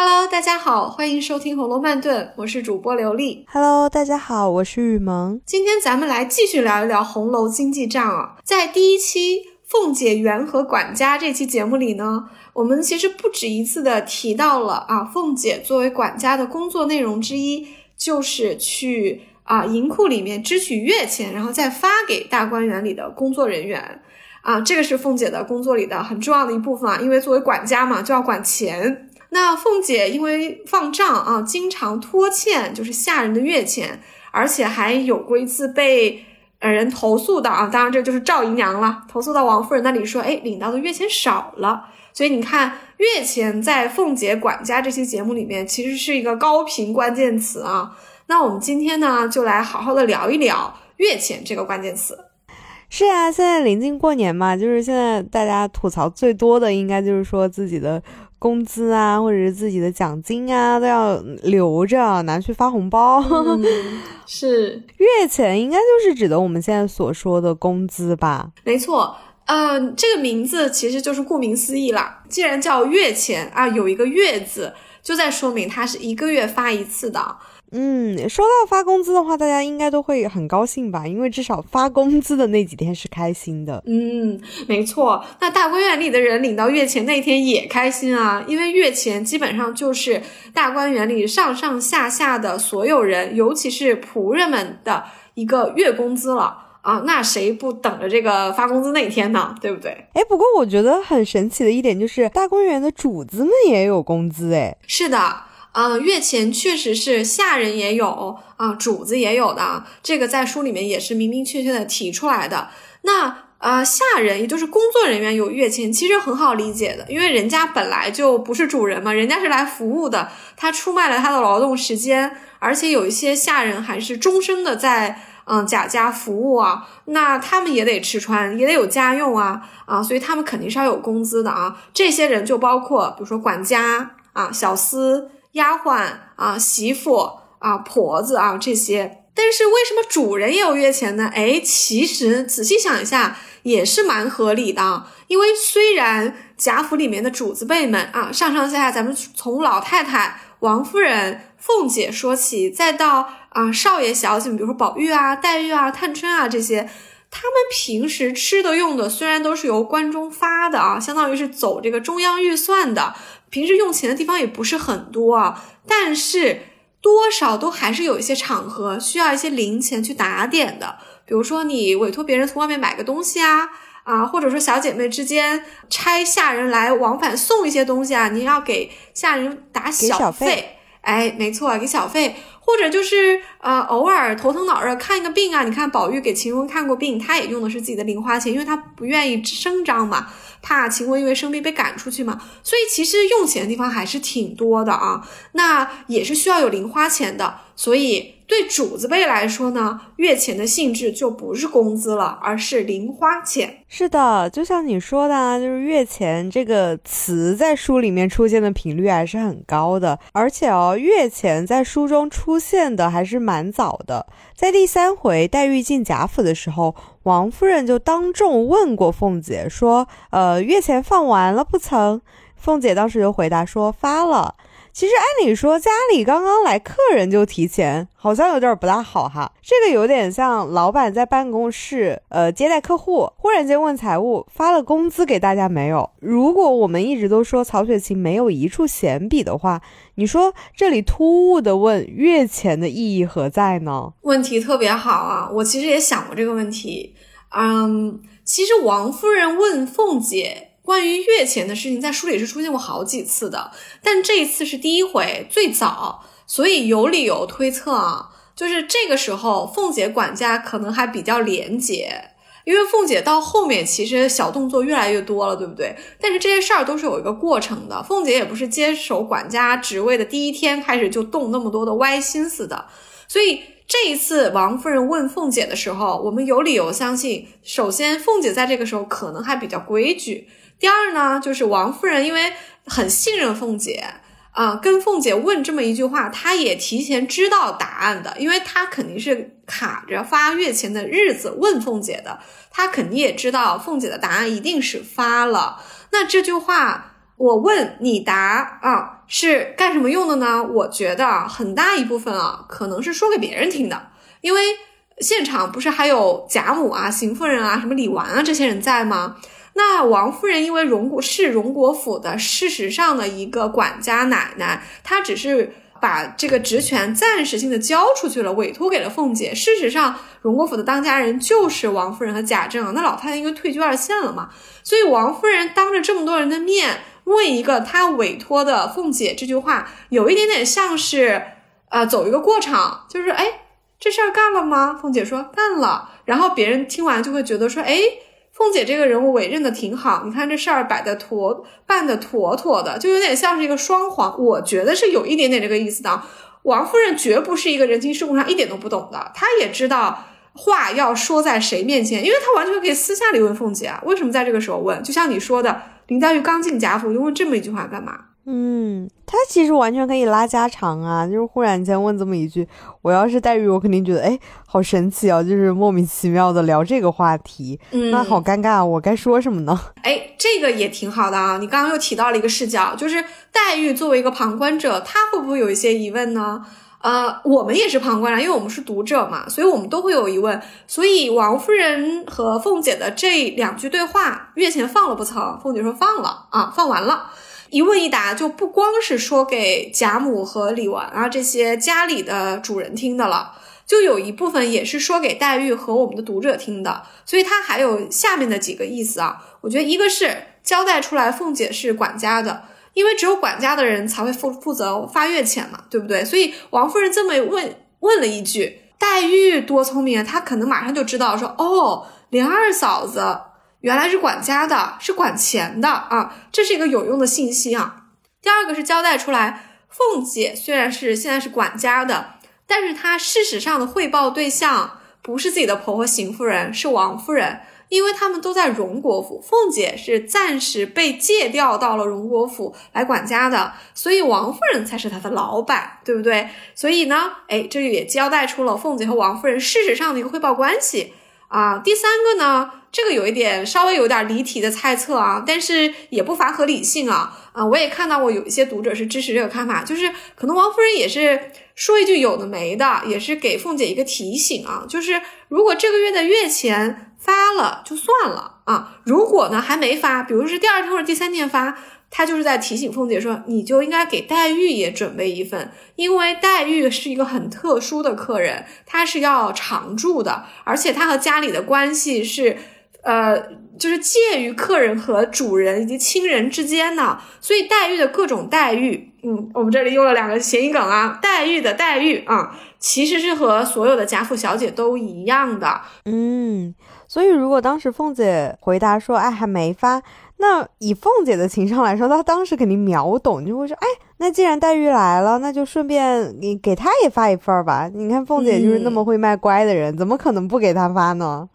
Hello，大家好，欢迎收听《红楼慢炖》，我是主播刘丽。Hello，大家好，我是雨萌。今天咱们来继续聊一聊红楼经济账啊。在第一期凤姐缘和管家这期节目里呢，我们其实不止一次的提到了啊，凤姐作为管家的工作内容之一就是去啊银库里面支取月钱，然后再发给大观园里的工作人员啊，这个是凤姐的工作里的很重要的一部分啊，因为作为管家嘛，就要管钱。那凤姐因为放账啊，经常拖欠就是下人的月钱，而且还有过一次被人投诉的啊，当然这就是赵姨娘了，投诉到王夫人那里说，哎，领到的月钱少了。所以你看，月钱在凤姐管家这期节目里面其实是一个高频关键词啊。那我们今天呢，就来好好的聊一聊月钱这个关键词。是啊，现在临近过年嘛，就是现在大家吐槽最多的，应该就是说自己的。工资啊，或者是自己的奖金啊，都要留着拿去发红包。是月钱，应该就是指的我们现在所说的工资吧？没错，嗯，这个名字其实就是顾名思义啦。既然叫月钱啊，有一个月字，就在说明它是一个月发一次的。嗯，说到发工资的话，大家应该都会很高兴吧？因为至少发工资的那几天是开心的。嗯，没错。那大观园里的人领到月钱那天也开心啊，因为月钱基本上就是大观园里上上下下的所有人，尤其是仆人们的一个月工资了啊。那谁不等着这个发工资那天呢？对不对？哎，不过我觉得很神奇的一点就是，大观园的主子们也有工资哎。是的。啊，月钱确实是下人也有啊，主子也有的，这个在书里面也是明明确确的提出来的。那啊，下人也就是工作人员有月钱，其实很好理解的，因为人家本来就不是主人嘛，人家是来服务的，他出卖了他的劳动时间，而且有一些下人还是终身的在嗯贾家服务啊，那他们也得吃穿，也得有家用啊啊，所以他们肯定是要有工资的啊。这些人就包括比如说管家啊、小厮。丫鬟啊，媳妇啊，婆子啊，这些，但是为什么主人也有月钱呢？哎，其实仔细想一下，也是蛮合理的。因为虽然贾府里面的主子辈们啊，上上下下，咱们从老太太、王夫人、凤姐说起，再到啊少爷小姐，比如说宝玉啊、黛玉啊、探春啊这些，他们平时吃的用的虽然都是由关中发的啊，相当于是走这个中央预算的。平时用钱的地方也不是很多啊，但是多少都还是有一些场合需要一些零钱去打点的。比如说你委托别人从外面买个东西啊，啊，或者说小姐妹之间差下人来往返送一些东西啊，你要给下人打小费。哎，没错，给小费，或者就是呃，偶尔头疼脑热看一个病啊。你看宝玉给秦雯看过病，他也用的是自己的零花钱，因为他不愿意声张嘛。怕秦国因为生病被赶出去嘛，所以其实用钱的地方还是挺多的啊。那也是需要有零花钱的，所以对主子辈来说呢，月钱的性质就不是工资了，而是零花钱。是的，就像你说的，啊，就是月钱这个词在书里面出现的频率还是很高的，而且哦，月钱在书中出现的还是蛮早的，在第三回黛玉进贾府的时候。王夫人就当众问过凤姐说：“呃，月钱放完了不曾？”凤姐当时就回答说：“发了。”其实按理说家里刚刚来客人就提钱，好像有点不大好哈。这个有点像老板在办公室呃接待客户，忽然间问财务发了工资给大家没有？如果我们一直都说曹雪芹没有一处闲笔的话，你说这里突兀的问月钱的意义何在呢？问题特别好啊，我其实也想过这个问题。嗯，其实王夫人问凤姐。关于月钱的事情，在书里是出现过好几次的，但这一次是第一回最早，所以有理由推测啊，就是这个时候凤姐管家可能还比较廉洁，因为凤姐到后面其实小动作越来越多了，对不对？但是这些事儿都是有一个过程的，凤姐也不是接手管家职位的第一天开始就动那么多的歪心思的，所以这一次王夫人问凤姐的时候，我们有理由相信，首先凤姐在这个时候可能还比较规矩。第二呢，就是王夫人因为很信任凤姐啊，跟凤姐问这么一句话，她也提前知道答案的，因为她肯定是卡着发月钱的日子问凤姐的，她肯定也知道凤姐的答案一定是发了。那这句话我问你答啊，是干什么用的呢？我觉得很大一部分啊，可能是说给别人听的，因为现场不是还有贾母啊、邢夫人啊、什么李纨啊这些人在吗？那王夫人因为荣国是荣国府的事实上的一个管家奶奶，她只是把这个职权暂时性的交出去了，委托给了凤姐。事实上，荣国府的当家人就是王夫人和贾政。那老太太因为退居二线了嘛，所以王夫人当着这么多人的面问一个她委托的凤姐这句话，有一点点像是呃走一个过场，就是哎这事儿干了吗？凤姐说干了，然后别人听完就会觉得说哎。凤姐这个人物委任的挺好，你看这事儿摆的妥，办的妥妥的，就有点像是一个双簧。我觉得是有一点点这个意思的。王夫人绝不是一个人情世故上一点都不懂的，她也知道话要说在谁面前，因为她完全可以私下里问凤姐啊，为什么在这个时候问？就像你说的，林黛玉刚进贾府，就问这么一句话干嘛？嗯，他其实完全可以拉家常啊，就是忽然间问这么一句，我要是黛玉，我肯定觉得哎，好神奇啊，就是莫名其妙的聊这个话题，那好尴尬，我该说什么呢？哎，这个也挺好的啊，你刚刚又提到了一个视角，就是黛玉作为一个旁观者，她会不会有一些疑问呢？呃，我们也是旁观者，因为我们是读者嘛，所以我们都会有疑问。所以王夫人和凤姐的这两句对话，月前放了不曾？凤姐说放了啊，放完了。一问一答就不光是说给贾母和李纨啊这些家里的主人听的了，就有一部分也是说给黛玉和我们的读者听的，所以它还有下面的几个意思啊。我觉得一个是交代出来凤姐是管家的，因为只有管家的人才会负负责发月钱嘛，对不对？所以王夫人这么问问了一句，黛玉多聪明啊，她可能马上就知道说哦，连二嫂子。原来是管家的，是管钱的啊，这是一个有用的信息啊。第二个是交代出来，凤姐虽然是现在是管家的，但是她事实上的汇报对象不是自己的婆婆邢夫人，是王夫人，因为他们都在荣国府，凤姐是暂时被借调到了荣国府来管家的，所以王夫人才是她的老板，对不对？所以呢，哎，这也交代出了凤姐和王夫人事实上的一个汇报关系啊。第三个呢？这个有一点稍微有点离题的猜测啊，但是也不乏合理性啊啊！我也看到过有一些读者是支持这个看法，就是可能王夫人也是说一句有的没的，也是给凤姐一个提醒啊，就是如果这个月的月钱发了就算了啊，如果呢还没发，比如是第二天或者第三天发。他就是在提醒凤姐说，你就应该给黛玉也准备一份，因为黛玉是一个很特殊的客人，她是要常住的，而且她和家里的关系是，呃，就是介于客人和主人以及亲人之间呢，所以黛玉的各种待遇，嗯，我们这里用了两个谐音梗啊，黛玉的黛玉啊，其实是和所有的贾府小姐都一样的，嗯，所以如果当时凤姐回答说，哎，还没发。那以凤姐的情商来说，她当时肯定秒懂，就会说：“哎，那既然黛玉来了，那就顺便你给她也发一份吧。你看凤姐就是那么会卖乖的人，怎么可能不给她发呢？”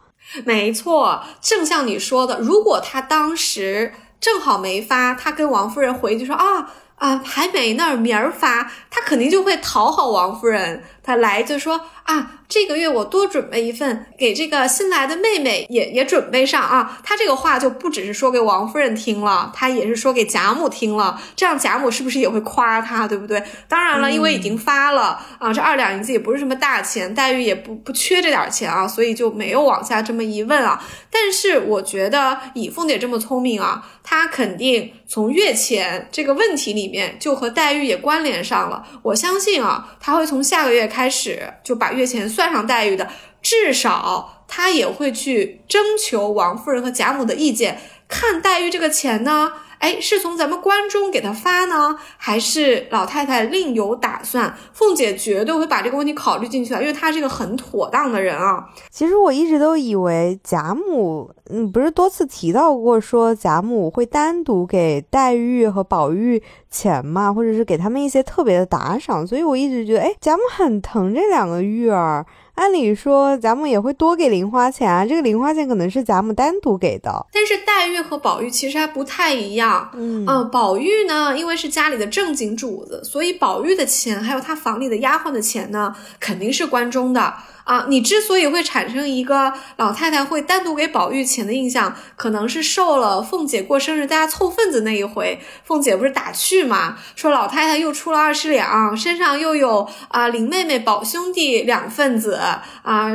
没错，正像你说的，如果他当时正好没发，他跟王夫人回去说：“啊啊，还没呢，明儿发。”他肯定就会讨好王夫人，她来就说：“啊。”这个月我多准备一份，给这个新来的妹妹也也准备上啊。他这个话就不只是说给王夫人听了，他也是说给贾母听了。这样贾母是不是也会夸他，对不对？当然了，因为已经发了啊，这二两银子也不是什么大钱，黛玉也不不缺这点钱啊，所以就没有往下这么一问啊。但是我觉得以凤姐这么聪明啊，她肯定从月钱这个问题里面就和黛玉也关联上了。我相信啊，她会从下个月开始就把月钱算。上黛玉的，至少他也会去征求王夫人和贾母的意见，看黛玉这个钱呢。哎，是从咱们关中给他发呢，还是老太太另有打算？凤姐绝对会把这个问题考虑进去的，因为她是一个很妥当的人啊。其实我一直都以为贾母，嗯，不是多次提到过说贾母会单独给黛玉和宝玉钱嘛，或者是给他们一些特别的打赏，所以我一直觉得，哎，贾母很疼这两个玉儿。按理说，贾母也会多给零花钱啊。这个零花钱可能是贾母单独给的。但是黛玉和宝玉其实还不太一样。嗯，宝玉呢，因为是家里的正经主子，所以宝玉的钱还有他房里的丫鬟的钱呢，肯定是关中的啊，你之所以会产生一个老太太会单独给宝玉钱的印象，可能是受了凤姐过生日大家凑份子那一回，凤姐不是打趣嘛，说老太太又出了二十两，身上又有啊林妹妹、宝兄弟两份子啊。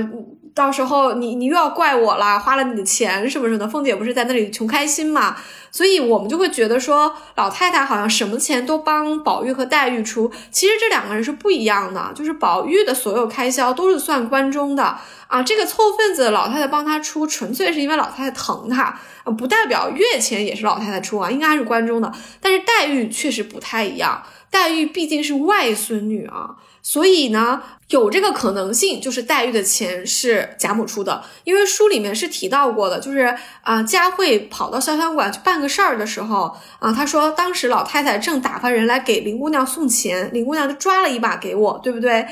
到时候你你又要怪我了，花了你的钱是不是呢？凤姐不是在那里穷开心嘛，所以我们就会觉得说老太太好像什么钱都帮宝玉和黛玉出，其实这两个人是不一样的，就是宝玉的所有开销都是算关中的啊，这个凑份子老太太帮他出，纯粹是因为老太太疼他，不代表月钱也是老太太出啊，应该是关中的，但是黛玉确实不太一样，黛玉毕竟是外孙女啊。所以呢，有这个可能性，就是黛玉的钱是贾母出的，因为书里面是提到过的，就是啊，佳慧跑到潇湘馆去办个事儿的时候啊，她说当时老太太正打发人来给林姑娘送钱，林姑娘就抓了一把给我，对不对？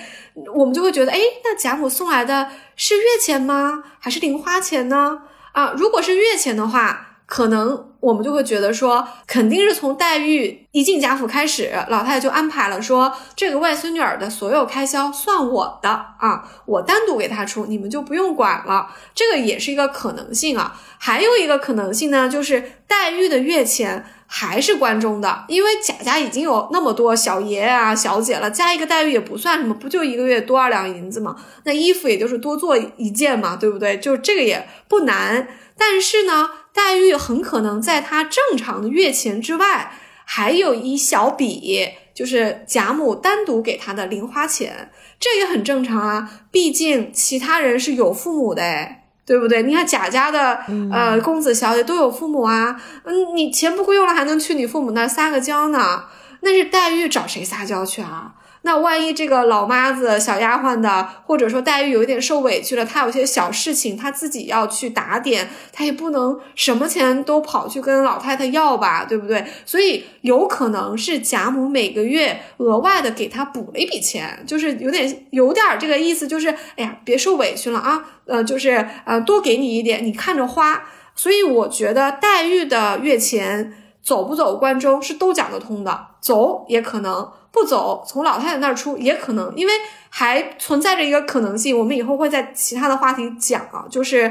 我们就会觉得，哎，那贾母送来的是月钱吗？还是零花钱呢？啊，如果是月钱的话。可能我们就会觉得说，肯定是从黛玉一进贾府开始，老太太就安排了说，这个外孙女儿的所有开销算我的啊，我单独给她出，你们就不用管了。这个也是一个可能性啊。还有一个可能性呢，就是黛玉的月钱还是关中的，因为贾家已经有那么多小爷啊、小姐了，加一个黛玉也不算什么，不就一个月多二两银子吗？那衣服也就是多做一件嘛，对不对？就这个也不难。但是呢。黛玉很可能在她正常的月钱之外，还有一小笔，就是贾母单独给她的零花钱，这也很正常啊。毕竟其他人是有父母的，对不对？你看贾家的呃公子小姐都有父母啊，嗯，你钱不够用了，还能去你父母那撒个娇呢？那是黛玉找谁撒娇去啊？那万一这个老妈子、小丫鬟的，或者说黛玉有一点受委屈了，她有些小事情，她自己要去打点，她也不能什么钱都跑去跟老太太要吧，对不对？所以有可能是贾母每个月额外的给她补了一笔钱，就是有点有点这个意思，就是哎呀，别受委屈了啊，呃，就是呃，多给你一点，你看着花。所以我觉得黛玉的月钱走不走关中是都讲得通的，走也可能。不走，从老太太那儿出也可能，因为还存在着一个可能性，我们以后会在其他的话题讲啊，就是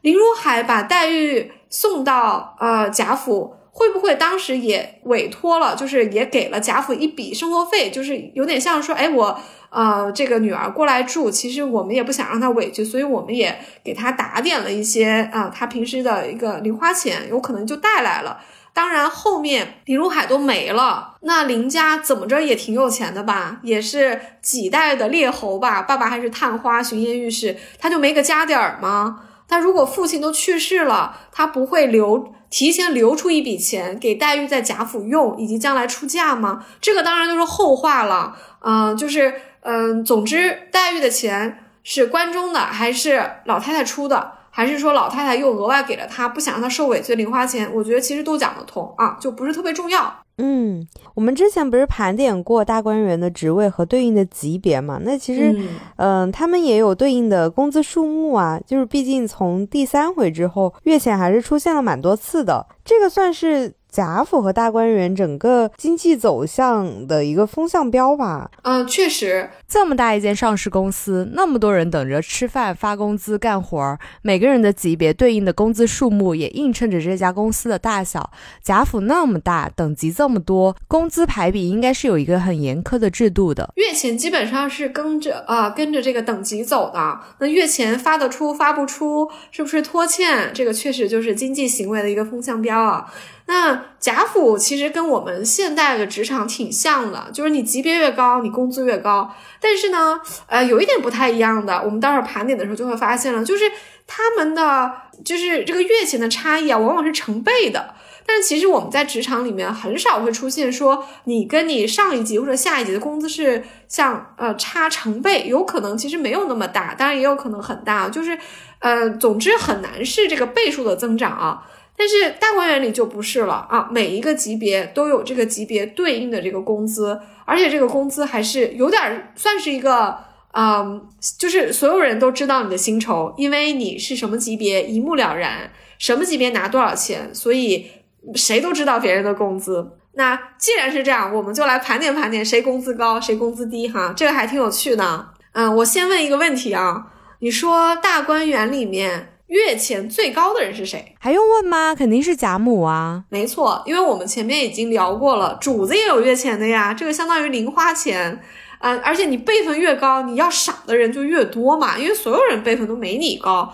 林如海把黛玉送到呃贾府，会不会当时也委托了，就是也给了贾府一笔生活费，就是有点像说，哎，我呃这个女儿过来住，其实我们也不想让她委屈，所以我们也给她打点了一些啊，她平时的一个零花钱，有可能就带来了。当然，后面林如海都没了，那林家怎么着也挺有钱的吧？也是几代的列侯吧？爸爸还是探花巡盐御史，他就没个家底儿吗？他如果父亲都去世了，他不会留提前留出一笔钱给黛玉在贾府用，以及将来出嫁吗？这个当然都是后话了。嗯，就是嗯，总之，黛玉的钱是关中的还是老太太出的？还是说老太太又额外给了他，不想让他受委屈的零花钱？我觉得其实都讲得通啊，就不是特别重要。嗯，我们之前不是盘点过大观园的职位和对应的级别嘛？那其实，嗯，他们也有对应的工资数目啊。就是毕竟从第三回之后，月钱还是出现了蛮多次的，这个算是。贾府和大观园整个经济走向的一个风向标吧。嗯，确实，这么大一间上市公司，那么多人等着吃饭、发工资、干活儿，每个人的级别对应的工资数目也映衬着这家公司的大小。贾府那么大，等级这么多，工资排比应该是有一个很严苛的制度的。月钱基本上是跟着啊，跟着这个等级走的。那月钱发得出发不出，是不是拖欠？这个确实就是经济行为的一个风向标啊。那贾府其实跟我们现代的职场挺像的，就是你级别越高，你工资越高。但是呢，呃，有一点不太一样的，我们待会儿盘点的时候就会发现了，就是他们的就是这个月钱的差异啊，往往是成倍的。但是其实我们在职场里面很少会出现说你跟你上一级或者下一级的工资是像呃差成倍，有可能其实没有那么大，当然也有可能很大，就是呃，总之很难是这个倍数的增长啊。但是大观园里就不是了啊，每一个级别都有这个级别对应的这个工资，而且这个工资还是有点算是一个，嗯，就是所有人都知道你的薪酬，因为你是什么级别一目了然，什么级别拿多少钱，所以谁都知道别人的工资。那既然是这样，我们就来盘点盘点谁工资高，谁工资低哈，这个还挺有趣的。嗯，我先问一个问题啊。你说大观园里面月钱最高的人是谁？还用问吗？肯定是贾母啊。没错，因为我们前面已经聊过了，主子也有月钱的呀，这个相当于零花钱。啊，而且你辈分越高，你要赏的人就越多嘛，因为所有人辈分都没你高，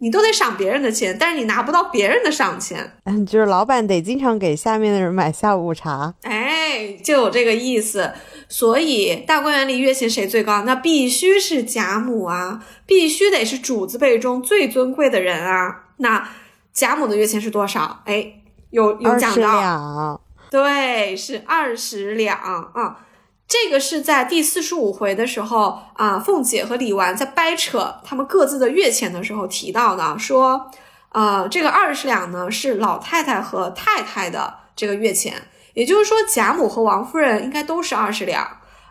你都得赏别人的钱，但是你拿不到别人的赏钱。嗯，就是老板得经常给下面的人买下午茶。哎，就有这个意思。所以大观园里月钱谁最高？那必须是贾母啊，必须得是主子辈中最尊贵的人啊。那贾母的月钱是多少？哎，有有讲到，对，是二十两啊。这个是在第四十五回的时候啊，凤姐和李纨在掰扯他们各自的月钱的时候提到的，说，呃，这个二十两呢是老太太和太太的这个月钱，也就是说贾母和王夫人应该都是二十两，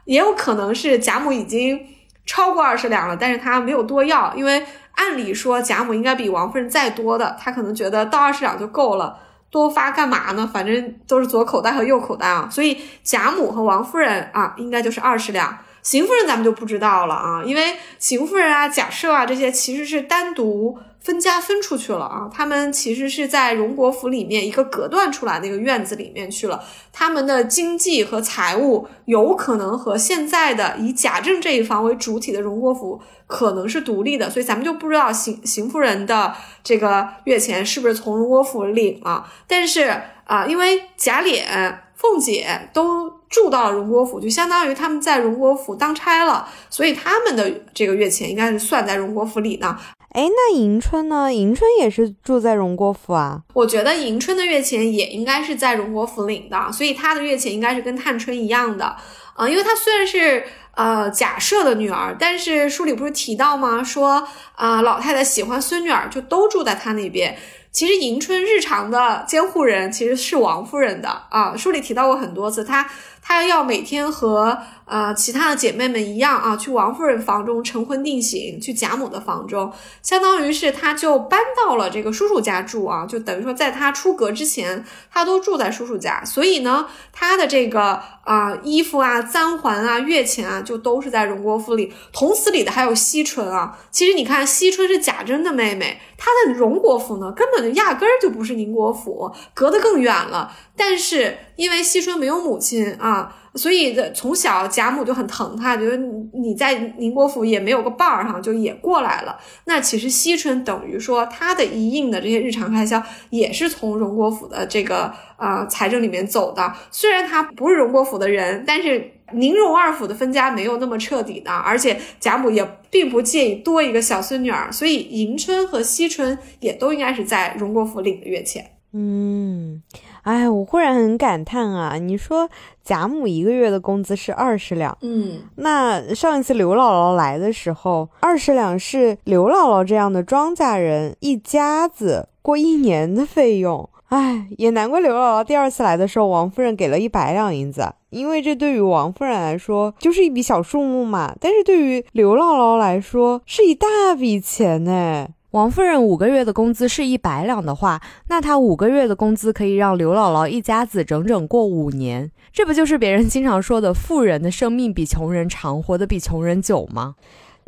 也有可能是贾母已经超过二十两了，但是她没有多要，因为按理说贾母应该比王夫人再多的，她可能觉得到二十两就够了。多发干嘛呢？反正都是左口袋和右口袋啊，所以贾母和王夫人啊，应该就是二十两。邢夫人咱们就不知道了啊，因为邢夫人啊、贾赦啊这些其实是单独。分家分出去了啊！他们其实是在荣国府里面一个隔断出来的一个院子里面去了。他们的经济和财务有可能和现在的以贾政这一方为主体的荣国府可能是独立的，所以咱们就不知道邢邢夫人的这个月钱是不是从荣国府领了。但是啊，因为贾琏、凤姐都住到了荣国府，就相当于他们在荣国府当差了，所以他们的这个月钱应该是算在荣国府里呢。哎，那迎春呢？迎春也是住在荣国府啊。我觉得迎春的月钱也应该是在荣国府领的，所以她的月钱应该是跟探春一样的啊。因为她虽然是呃贾赦的女儿，但是书里不是提到吗？说啊老太太喜欢孙女儿，就都住在她那边。其实迎春日常的监护人其实是王夫人的啊。书里提到过很多次，她她要每天和。呃，其他的姐妹们一样啊，去王夫人房中成婚定型，去贾母的房中，相当于是她就搬到了这个叔叔家住啊，就等于说在她出阁之前，她都住在叔叔家，所以呢，她的这个啊衣服啊、簪环啊、月钱啊，就都是在荣国府里。同死里的还有惜春啊，其实你看惜春是贾珍的妹妹，她的荣国府呢，根本就压根儿就不是宁国府，隔得更远了。但是因为惜春没有母亲啊。啊所以的从小贾母就很疼他，觉得你你在宁国府也没有个伴儿哈，就也过来了。那其实惜春等于说他的一应的这些日常开销也是从荣国府的这个呃财政里面走的。虽然他不是荣国府的人，但是宁荣二府的分家没有那么彻底的，而且贾母也并不介意多一个小孙女儿，所以迎春和惜春也都应该是在荣国府领的月钱。嗯。哎，我忽然很感叹啊！你说贾母一个月的工资是二十两，嗯，那上一次刘姥姥来的时候，二十两是刘姥姥这样的庄稼人一家子过一年的费用。哎，也难怪刘姥姥第二次来的时候，王夫人给了一百两银子，因为这对于王夫人来说就是一笔小数目嘛，但是对于刘姥姥来说是一大笔钱呢。王夫人五个月的工资是一百两的话，那她五个月的工资可以让刘姥姥一家子整整过五年，这不就是别人经常说的富人的生命比穷人长，活得比穷人久吗？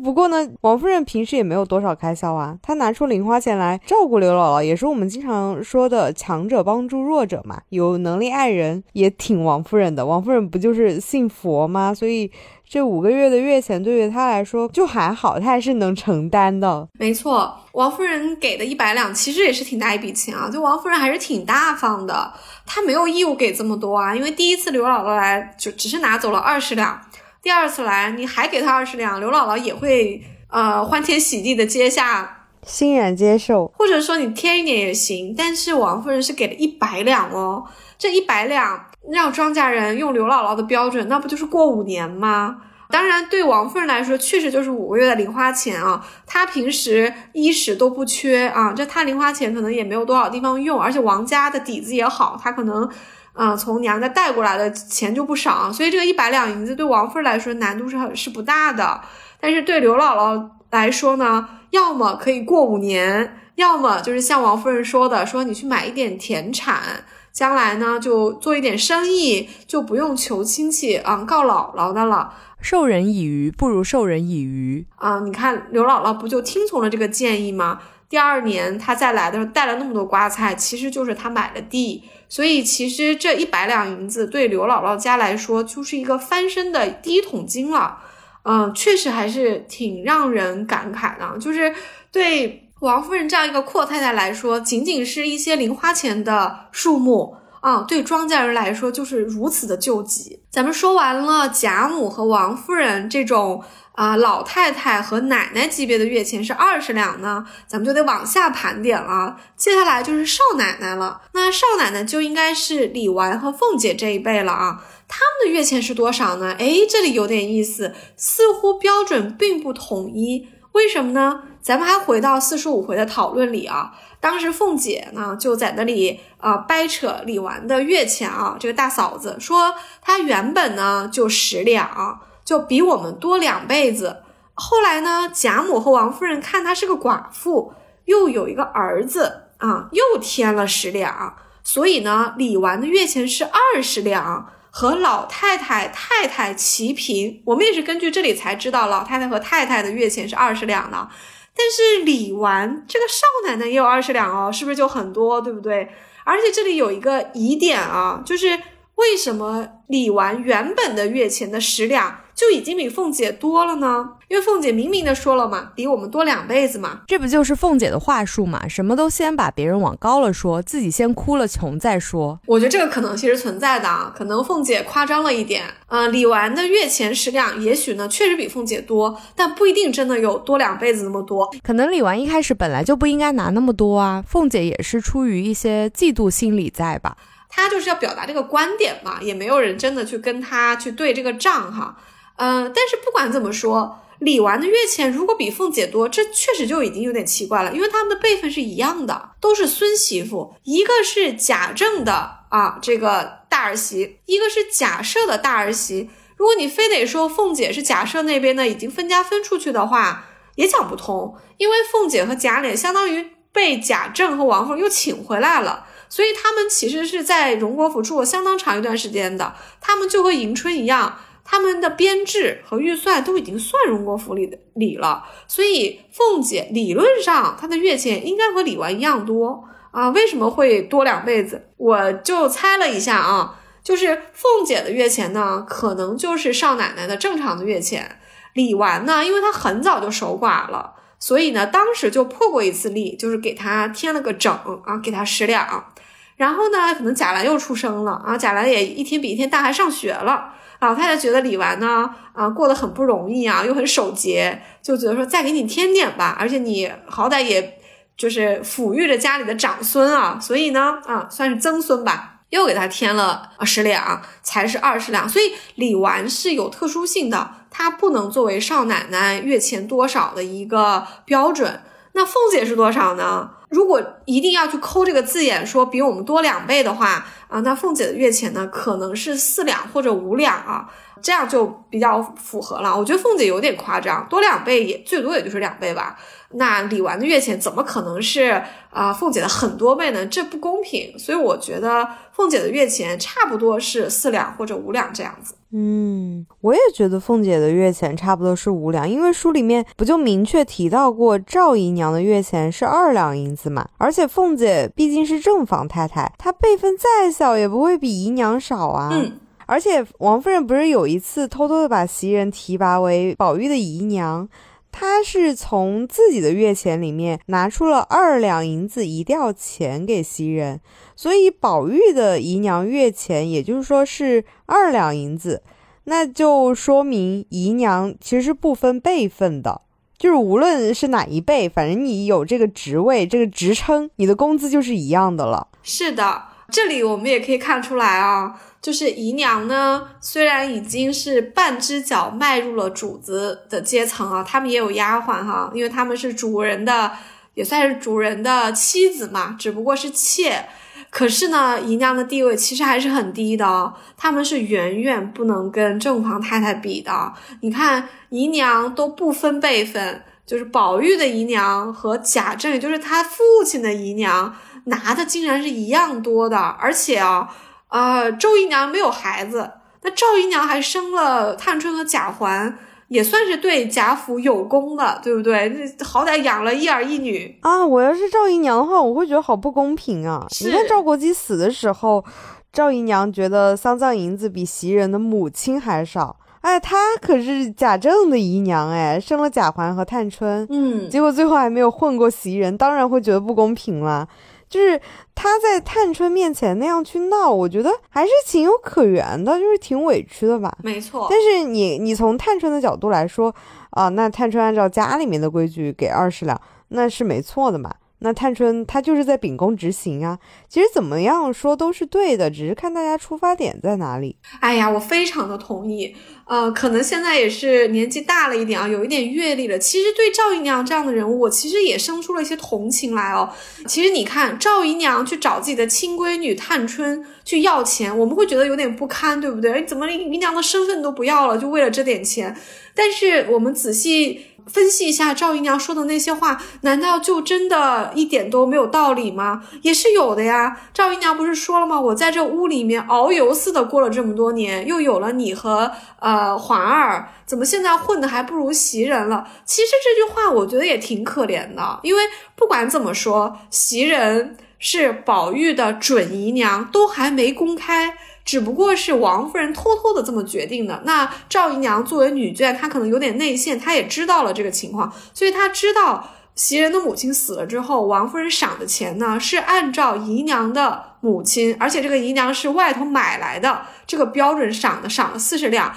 不过呢，王夫人平时也没有多少开销啊，她拿出零花钱来照顾刘姥姥，也是我们经常说的强者帮助弱者嘛。有能力爱人也挺王夫人的，王夫人不就是信佛吗？所以。这五个月的月钱对于他来说就还好，他还是能承担的。没错，王夫人给的一百两其实也是挺大一笔钱啊，就王夫人还是挺大方的，她没有义务给这么多啊。因为第一次刘姥姥来就只是拿走了二十两，第二次来你还给他二十两，刘姥姥也会呃欢天喜地的接下，欣然接受，或者说你添一点也行。但是王夫人是给了一百两哦，这一百两。让庄稼人用刘姥姥的标准，那不就是过五年吗？当然，对王夫人来说，确实就是五个月的零花钱啊。她平时衣食都不缺啊，这她零花钱可能也没有多少地方用，而且王家的底子也好，她可能，啊，从娘家带过来的钱就不少，所以这个一百两银子对王夫人来说难度是很是不大的。但是对刘姥姥来说呢，要么可以过五年，要么就是像王夫人说的，说你去买一点田产。将来呢就做一点生意，就不用求亲戚啊告姥姥的了。授人以鱼不如授人以渔啊！你看刘姥姥不就听从了这个建议吗？第二年她再来的时候带了那么多瓜菜，其实就是她买了地，所以其实这一百两银子对刘姥姥家来说就是一个翻身的第一桶金了。嗯，确实还是挺让人感慨的，就是对王夫人这样一个阔太太来说，仅仅是一些零花钱的数目。啊，对庄稼人来说就是如此的救急。咱们说完了贾母和王夫人这种啊老太太和奶奶级别的月钱是二十两呢，咱们就得往下盘点了。接下来就是少奶奶了，那少奶奶就应该是李纨和凤姐这一辈了啊。他们的月钱是多少呢？哎，这里有点意思，似乎标准并不统一。为什么呢？咱们还回到四十五回的讨论里啊。当时凤姐呢就在那里啊掰扯李纨的月钱啊，这个大嫂子说她原本呢就十两，就比我们多两辈子。后来呢，贾母和王夫人看她是个寡妇，又有一个儿子啊，又添了十两，所以呢，李纨的月钱是二十两，和老太太太太齐平。我们也是根据这里才知道老太太和太太的月钱是二十两的。但是李纨这个少奶奶也有二十两哦，是不是就很多，对不对？而且这里有一个疑点啊，就是为什么李纨原本的月钱的十两？就已经比凤姐多了呢，因为凤姐明明的说了嘛，比我们多两辈子嘛，这不就是凤姐的话术嘛？什么都先把别人往高了说，自己先哭了穷再说。我觉得这个可能性是存在的啊，可能凤姐夸张了一点。嗯，李纨的月钱十两，也许呢确实比凤姐多，但不一定真的有多两辈子那么多。可能李纨一开始本来就不应该拿那么多啊，凤姐也是出于一些嫉妒心理在吧？她就是要表达这个观点嘛，也没有人真的去跟她去对这个账哈。嗯，但是不管怎么说，李纨的月钱如果比凤姐多，这确实就已经有点奇怪了，因为他们的辈分是一样的，都是孙媳妇，一个是贾政的啊这个大儿媳，一个是贾赦的大儿媳。如果你非得说凤姐是贾赦那边的已经分家分出去的话，也讲不通，因为凤姐和贾琏相当于被贾政和王夫人又请回来了，所以他们其实是在荣国府住了相当长一段时间的，他们就和迎春一样。他们的编制和预算都已经算荣国府里的里了，所以凤姐理论上她的月钱应该和李纨一样多啊？为什么会多两辈子？我就猜了一下啊，就是凤姐的月钱呢，可能就是少奶奶的正常的月钱。李纨呢，因为她很早就守寡了，所以呢，当时就破过一次例，就是给她添了个整啊，给她十两。然后呢，可能贾兰又出生了啊，贾兰也一天比一天大，还上学了。老太太觉得李纨呢，啊，过得很不容易啊，又很守节，就觉得说再给你添点吧，而且你好歹也就是抚育着家里的长孙啊，所以呢，啊，算是曾孙吧，又给他添了十两，才是二十两。所以李纨是有特殊性的，她不能作为少奶奶月钱多少的一个标准。那凤姐是多少呢？如果一定要去抠这个字眼，说比我们多两倍的话，啊，那凤姐的月钱呢，可能是四两或者五两啊，这样就比较符合了。我觉得凤姐有点夸张，多两倍也最多也就是两倍吧。那李纨的月钱怎么可能是啊凤姐的很多倍呢？这不公平。所以我觉得凤姐的月钱差不多是四两或者五两这样子。嗯，我也觉得凤姐的月钱差不多是五两，因为书里面不就明确提到过赵姨娘的月钱是二两银子嘛？而且凤姐毕竟是正房太太，她辈分再小也不会比姨娘少啊。嗯，而且王夫人不是有一次偷偷的把袭人提拔为宝玉的姨娘，她是从自己的月钱里面拿出了二两银子一吊钱给袭人。所以宝玉的姨娘月钱，也就是说是二两银子，那就说明姨娘其实是不分辈分的，就是无论是哪一辈，反正你有这个职位、这个职称，你的工资就是一样的了。是的，这里我们也可以看出来啊，就是姨娘呢，虽然已经是半只脚迈入了主子的阶层啊，他们也有丫鬟哈，因为他们是主人的，也算是主人的妻子嘛，只不过是妾。可是呢，姨娘的地位其实还是很低的，他们是远远不能跟正房太太比的。你看，姨娘都不分辈分，就是宝玉的姨娘和贾政，也就是他父亲的姨娘，拿的竟然是一样多的，而且啊，呃，周姨娘没有孩子，那赵姨娘还生了探春和贾环。也算是对贾府有功了，对不对？这好歹养了一儿一女啊！我要是赵姨娘的话，我会觉得好不公平啊！你看赵国基死的时候，赵姨娘觉得丧葬银子比袭人的母亲还少。哎，她可是贾政的姨娘，哎，生了贾环和探春，嗯，结果最后还没有混过袭人，当然会觉得不公平了。就是他在探春面前那样去闹，我觉得还是情有可原的，就是挺委屈的吧。没错。但是你你从探春的角度来说啊，那探春按照家里面的规矩给二十两，那是没错的嘛。那探春她就是在秉公执行啊，其实怎么样说都是对的，只是看大家出发点在哪里。哎呀，我非常的同意。呃，可能现在也是年纪大了一点啊，有一点阅历了。其实对赵姨娘这样的人物，我其实也生出了一些同情来哦。其实你看，赵姨娘去找自己的亲闺女探春去要钱，我们会觉得有点不堪，对不对？怎么连姨娘的身份都不要了，就为了这点钱？但是我们仔细。分析一下赵姨娘说的那些话，难道就真的一点都没有道理吗？也是有的呀。赵姨娘不是说了吗？我在这屋里面遨游似的过了这么多年，又有了你和呃环儿，怎么现在混的还不如袭人了？其实这句话我觉得也挺可怜的，因为不管怎么说，袭人是宝玉的准姨娘，都还没公开。只不过是王夫人偷偷的这么决定的。那赵姨娘作为女眷，她可能有点内线，她也知道了这个情况，所以她知道袭人的母亲死了之后，王夫人赏的钱呢是按照姨娘的母亲，而且这个姨娘是外头买来的这个标准赏的，赏了四十两。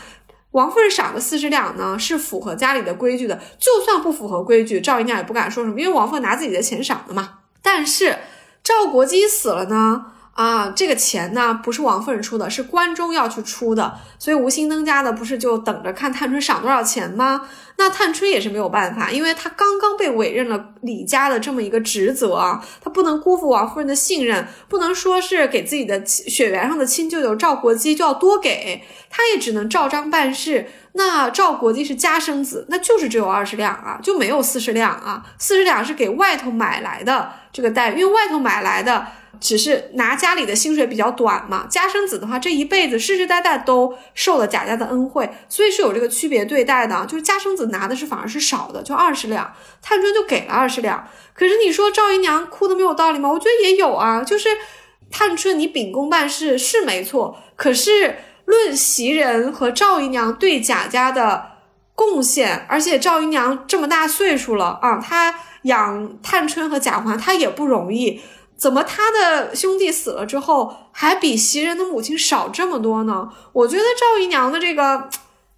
王夫人赏的四十两呢是符合家里的规矩的，就算不符合规矩，赵姨娘也不敢说什么，因为王夫人拿自己的钱赏的嘛。但是赵国基死了呢？啊，这个钱呢不是王夫人出的，是关中要去出的，所以吴心登家的不是就等着看探春赏多少钱吗？那探春也是没有办法，因为她刚刚被委任了李家的这么一个职责啊，她不能辜负王夫人的信任，不能说是给自己的血缘上的亲舅舅赵国基就要多给，她也只能照章办事。那赵国基是家生子，那就是只有二十两啊，就没有四十两啊，四十两是给外头买来的这个带，因为外头买来的。只是拿家里的薪水比较短嘛，家生子的话，这一辈子世世代代都受了贾家的恩惠，所以是有这个区别对待的。就是家生子拿的是反而是少的，就二十两，探春就给了二十两。可是你说赵姨娘哭的没有道理吗？我觉得也有啊，就是探春你秉公办事是没错，可是论袭人和赵姨娘对贾家的贡献，而且赵姨娘这么大岁数了啊，她养探春和贾环，她也不容易。怎么他的兄弟死了之后，还比袭人的母亲少这么多呢？我觉得赵姨娘的这个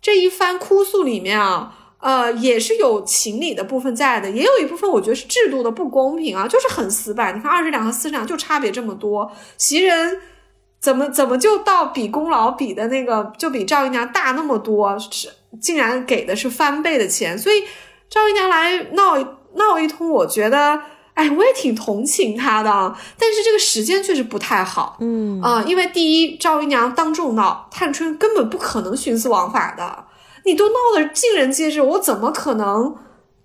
这一番哭诉里面啊，呃，也是有情理的部分在的，也有一部分我觉得是制度的不公平啊，就是很死板。你看二十两和四十两就差别这么多，袭人怎么怎么就到比功劳比的那个就比赵姨娘大那么多，是竟然给的是翻倍的钱，所以赵姨娘来闹闹一通，我觉得。哎，我也挺同情他的，但是这个时间确实不太好，嗯啊，因为第一，赵姨娘当众闹，探春根本不可能徇私枉法的，你都闹得尽人皆知，我怎么可能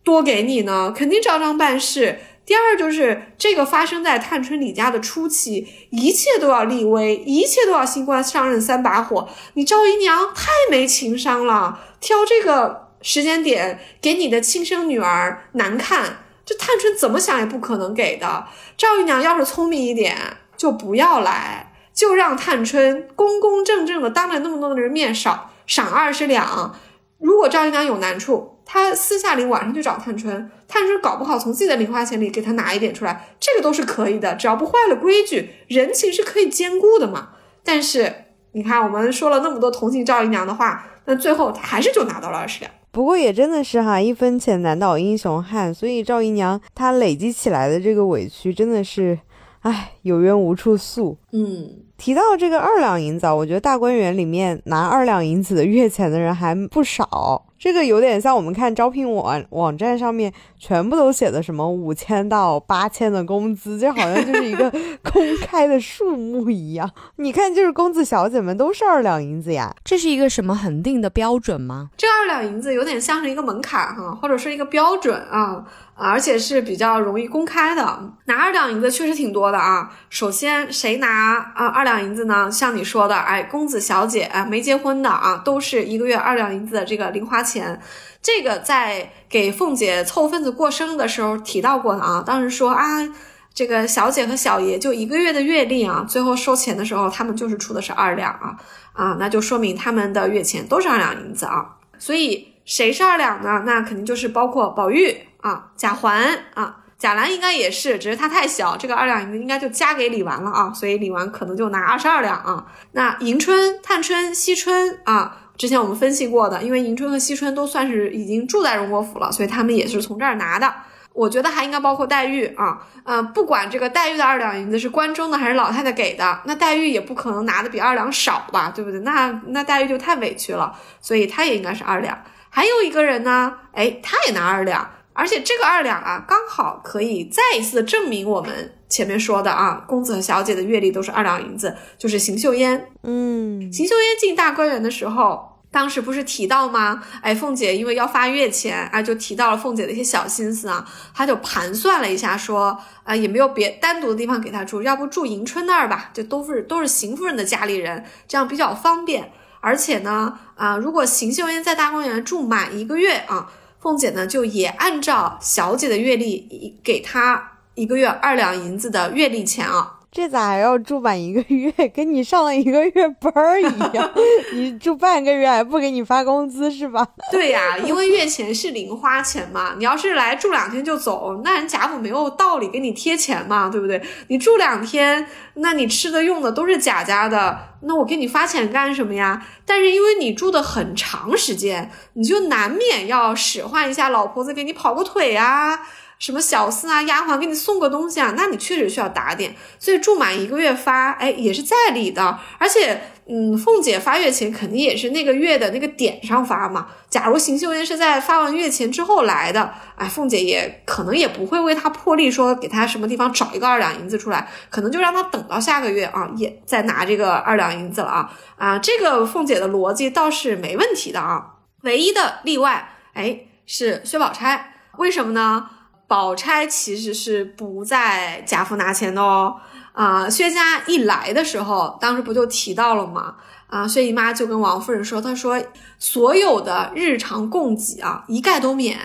多给你呢？肯定照章办事。第二，就是这个发生在探春李家的初期，一切都要立威，一切都要新官上任三把火，你赵姨娘太没情商了，挑这个时间点给你的亲生女儿难看。这探春怎么想也不可能给的。赵姨娘要是聪明一点，就不要来，就让探春公公正正的当着那么多的人面少赏二十两。如果赵姨娘有难处，她私下里晚上去找探春，探春搞不好从自己的零花钱里给她拿一点出来，这个都是可以的，只要不坏了规矩，人情是可以兼顾的嘛。但是你看，我们说了那么多同情赵姨娘的话，那最后她还是就拿到了二十两。不过也真的是哈，一分钱难倒英雄汉，所以赵姨娘她累积起来的这个委屈真的是，唉，有冤无处诉。嗯，提到这个二两银子，我觉得大观园里面拿二两银子的 月钱的人还不少。这个有点像我们看招聘网网站上面全部都写的什么五千到八千的工资，就好像就是一个 公开的数目一样。你看，就是公子小姐们都是二两银子呀，这是一个什么恒定的标准吗？这二两银子有点像是一个门槛哈，或者是一个标准啊。而且是比较容易公开的，拿二两银子确实挺多的啊。首先，谁拿啊二两银子呢？像你说的，哎，公子小姐啊，没结婚的啊，都是一个月二两银子的这个零花钱。钱这个在给凤姐凑份子过生日的时候提到过的啊。当时说啊，这个小姐和小爷就一个月的月例啊，最后收钱的时候，他们就是出的是二两啊啊，那就说明他们的月钱都是二两银子啊。所以谁是二两呢？那肯定就是包括宝玉。啊，贾环啊，贾兰应该也是，只是他太小，这个二两银子应该就加给李纨了啊，所以李纨可能就拿二十二两啊。那迎春、探春、惜春啊，之前我们分析过的，因为迎春和惜春都算是已经住在荣国府了，所以他们也是从这儿拿的。我觉得还应该包括黛玉啊，呃，不管这个黛玉的二两银子是关中的还是老太太给的，那黛玉也不可能拿的比二两少吧，对不对？那那黛玉就太委屈了，所以她也应该是二两。还有一个人呢，哎，他也拿二两。而且这个二两啊，刚好可以再一次证明我们前面说的啊，公子和小姐的月例都是二两银子，就是邢岫烟。嗯，邢岫烟进大观园的时候，当时不是提到吗？哎，凤姐因为要发月钱啊，就提到了凤姐的一些小心思啊，她就盘算了一下，说啊，也没有别单独的地方给她住，要不住迎春那儿吧？就都是都是邢夫人的家里人，这样比较方便。而且呢，啊，如果邢岫烟在大观园住满一个月啊。凤姐呢，就也按照小姐的月例，给她一个月二两银子的月例钱啊。这咋还要住满一个月？跟你上了一个月班儿一样，你住半个月还不给你发工资是吧？对呀，因为月钱是零花钱嘛。你要是来住两天就走，那人贾府没有道理给你贴钱嘛，对不对？你住两天，那你吃的用的都是贾家的，那我给你发钱干什么呀？但是因为你住的很长时间，你就难免要使唤一下老婆子给你跑个腿啊。什么小厮啊、丫鬟给你送个东西啊，那你确实需要打点，所以住满一个月发，哎，也是在理的。而且，嗯，凤姐发月钱肯定也是那个月的那个点上发嘛。假如邢岫烟是在发完月钱之后来的，哎，凤姐也可能也不会为他破例说给他什么地方找一个二两银子出来，可能就让他等到下个月啊，也再拿这个二两银子了啊啊，这个凤姐的逻辑倒是没问题的啊。唯一的例外，哎，是薛宝钗，为什么呢？宝钗其实是不在贾府拿钱的哦，啊，薛家一来的时候，当时不就提到了吗？啊，薛姨妈就跟王夫人说，她说所有的日常供给啊，一概都免，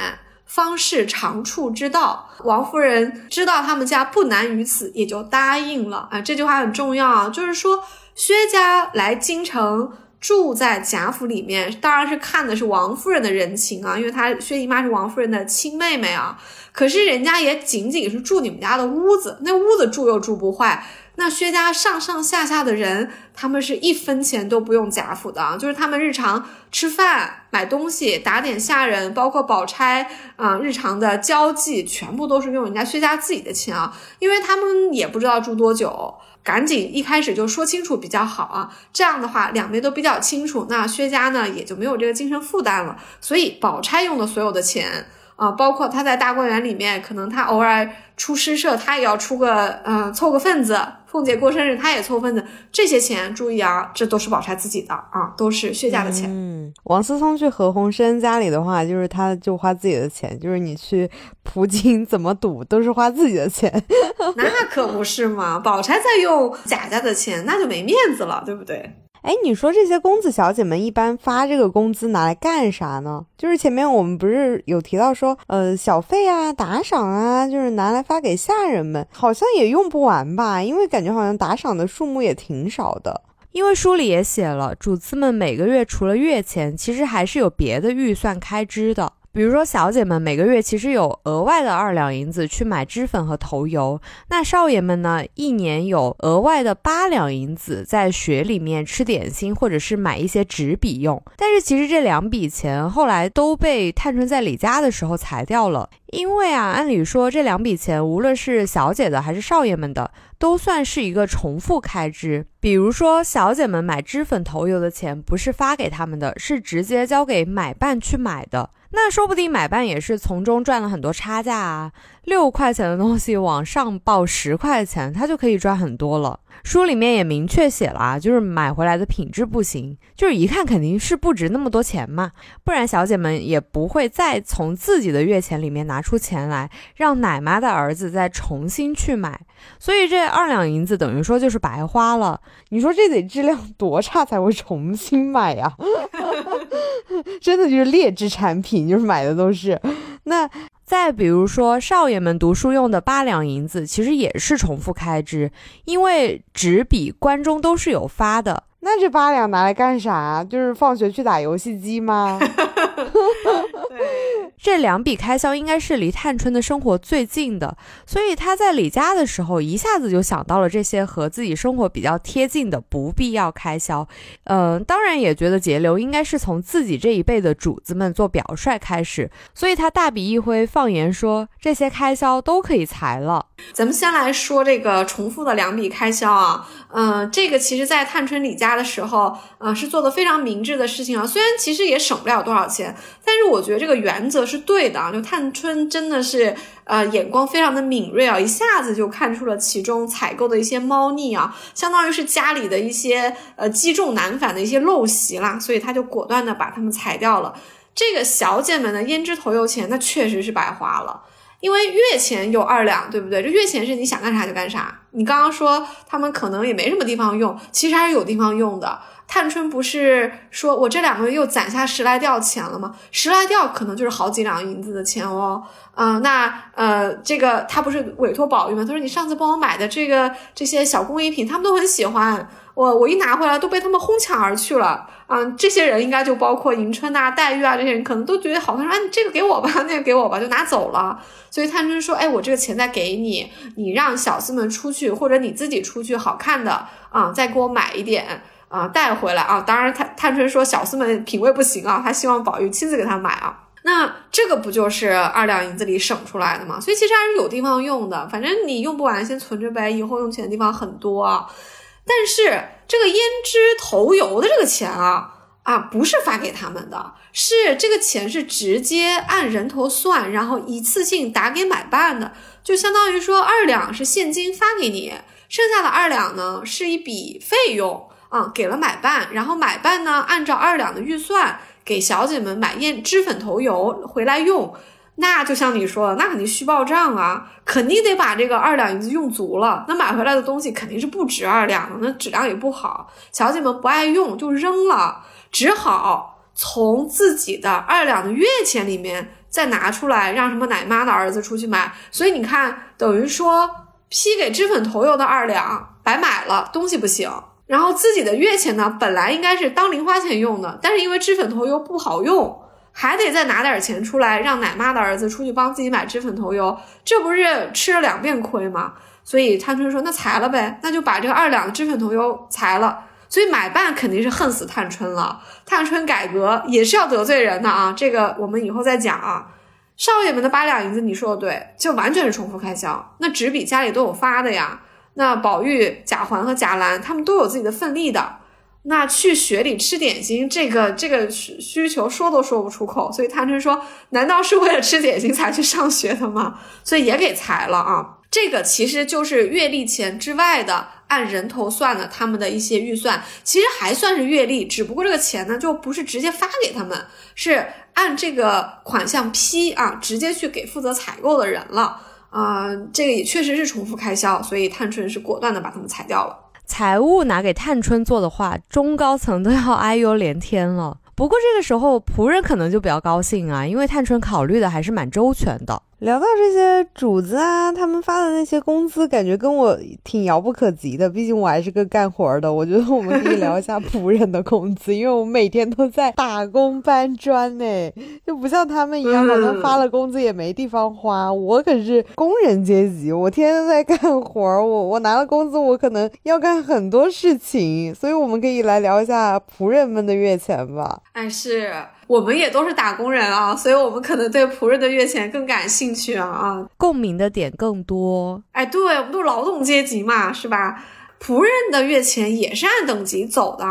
方是长处之道。王夫人知道他们家不难于此，也就答应了啊。这句话很重要啊，就是说薛家来京城。住在贾府里面，当然是看的是王夫人的人情啊，因为她薛姨妈是王夫人的亲妹妹啊。可是人家也仅仅是住你们家的屋子，那屋子住又住不坏。那薛家上上下下的人，他们是一分钱都不用贾府的，就是他们日常吃饭、买东西、打点下人，包括宝钗啊，日常的交际，全部都是用人家薛家自己的钱啊，因为他们也不知道住多久。赶紧一开始就说清楚比较好啊，这样的话两边都比较清楚，那薛家呢也就没有这个精神负担了。所以宝钗用的所有的钱啊，包括她在大观园里面，可能她偶尔出诗社，她也要出个嗯凑个份子。凤姐过生日，她也凑份子，这些钱注意啊，这都是宝钗自己的啊，都是薛家的钱。嗯，王思聪去何鸿燊家里的话，就是他就花自己的钱，就是你去葡京怎么赌都是花自己的钱。那可不是嘛，宝钗在用贾家的钱，那就没面子了，对不对？哎，你说这些公子小姐们一般发这个工资拿来干啥呢？就是前面我们不是有提到说，呃，小费啊、打赏啊，就是拿来发给下人们，好像也用不完吧？因为感觉好像打赏的数目也挺少的。因为书里也写了，主子们每个月除了月钱，其实还是有别的预算开支的。比如说，小姐们每个月其实有额外的二两银子去买脂粉和头油，那少爷们呢，一年有额外的八两银子在学里面吃点心或者是买一些纸笔用。但是其实这两笔钱后来都被探春在李家的时候裁掉了，因为啊，按理说这两笔钱无论是小姐的还是少爷们的，都算是一个重复开支。比如说，小姐们买脂粉头油的钱不是发给他们的，是直接交给买办去买的。那说不定买办也是从中赚了很多差价啊，六块钱的东西往上报十块钱，他就可以赚很多了。书里面也明确写了啊，就是买回来的品质不行，就是一看肯定是不值那么多钱嘛，不然小姐们也不会再从自己的月钱里面拿出钱来，让奶妈的儿子再重新去买。所以这二两银子等于说就是白花了。你说这得质量多差才会重新买呀？真的就是劣质产品，就是买的都是。那再比如说，少爷们读书用的八两银子，其实也是重复开支，因为纸笔关中都是有发的。那这八两拿来干啥？就是放学去打游戏机吗？这两笔开销应该是离探春的生活最近的，所以她在李家的时候，一下子就想到了这些和自己生活比较贴近的不必要开销。嗯，当然也觉得节流应该是从自己这一辈的主子们做表率开始，所以她大笔一挥，放言说这些开销都可以裁了。咱们先来说这个重复的两笔开销啊，嗯，这个其实在探春李家的时候，啊，是做的非常明智的事情啊。虽然其实也省不了多少钱，但是我觉得这个原则是对的啊。就探春真的是，呃，眼光非常的敏锐啊，一下子就看出了其中采购的一些猫腻啊，相当于是家里的一些呃积重难返的一些陋习啦，所以他就果断的把他们裁掉了。这个小姐们的胭脂头油钱，那确实是白花了。因为月钱有二两，对不对？这月钱是你想干啥就干啥。你刚刚说他们可能也没什么地方用，其实还是有地方用的。探春不是说我这两个月又攒下十来吊钱了吗？十来吊可能就是好几两银子的钱哦。嗯，那呃，这个他不是委托宝玉吗？他说你上次帮我买的这个这些小工艺品，他们都很喜欢。我我一拿回来都被他们哄抢而去了。啊，这些人应该就包括迎春呐、黛玉啊这些人，可能都觉得好看，说哎，这个给我吧，那个给我吧，就拿走了。所以探春说，哎，我这个钱再给你，你让小厮们出去，或者你自己出去，好看的啊，再给我买一点啊，带回来啊。当然，探探春说小厮们品味不行啊，他希望宝玉亲自给他买啊。那这个不就是二两银子里省出来的吗？所以其实还是有地方用的，反正你用不完先存着呗，以后用钱的地方很多啊。但是这个胭脂头油的这个钱啊啊，不是发给他们的，是这个钱是直接按人头算，然后一次性打给买办的，就相当于说二两是现金发给你，剩下的二两呢是一笔费用啊，给了买办，然后买办呢按照二两的预算给小姐们买胭脂粉头油回来用。那就像你说的，那肯定虚报账啊，肯定得把这个二两银子用足了。那买回来的东西肯定是不值二两的，那质量也不好，小姐们不爱用就扔了，只好从自己的二两的月钱里面再拿出来，让什么奶妈的儿子出去买。所以你看，等于说批给脂粉头油的二两白买了，东西不行。然后自己的月钱呢，本来应该是当零花钱用的，但是因为脂粉头油不好用。还得再拿点钱出来，让奶妈的儿子出去帮自己买脂粉头油，这不是吃了两遍亏吗？所以探春说：“那裁了呗，那就把这个二两的脂粉头油裁了。”所以买办肯定是恨死探春了。探春改革也是要得罪人的啊，这个我们以后再讲啊。少爷们的八两银子，你说的对，就完全是重复开销。那纸笔家里都有发的呀，那宝玉、贾环和贾兰他们都有自己的份例的。那去学里吃点心，这个这个需需求说都说不出口，所以探春说：“难道是为了吃点心才去上学的吗？”所以也给裁了啊。这个其实就是月例钱之外的按人头算的他们的一些预算，其实还算是月例，只不过这个钱呢就不是直接发给他们，是按这个款项批啊，直接去给负责采购的人了啊。这个也确实是重复开销，所以探春是果断的把他们裁掉了。财务拿给探春做的话，中高层都要哀忧连天了。不过这个时候仆人可能就比较高兴啊，因为探春考虑的还是蛮周全的。聊到这些主子啊，他们发的那些工资，感觉跟我挺遥不可及的。毕竟我还是个干活的。我觉得我们可以聊一下 仆人的工资，因为我每天都在打工搬砖呢，就不像他们一样，好像发了工资也没地方花。我可是工人阶级，我天天在干活，我我拿了工资，我可能要干很多事情。所以我们可以来聊一下仆人们的月钱吧。哎，是。我们也都是打工人啊，所以我们可能对仆人的月钱更感兴趣啊啊，共鸣的点更多。哎，对，我们都是劳动阶级嘛，是吧？仆人的月钱也是按等级走的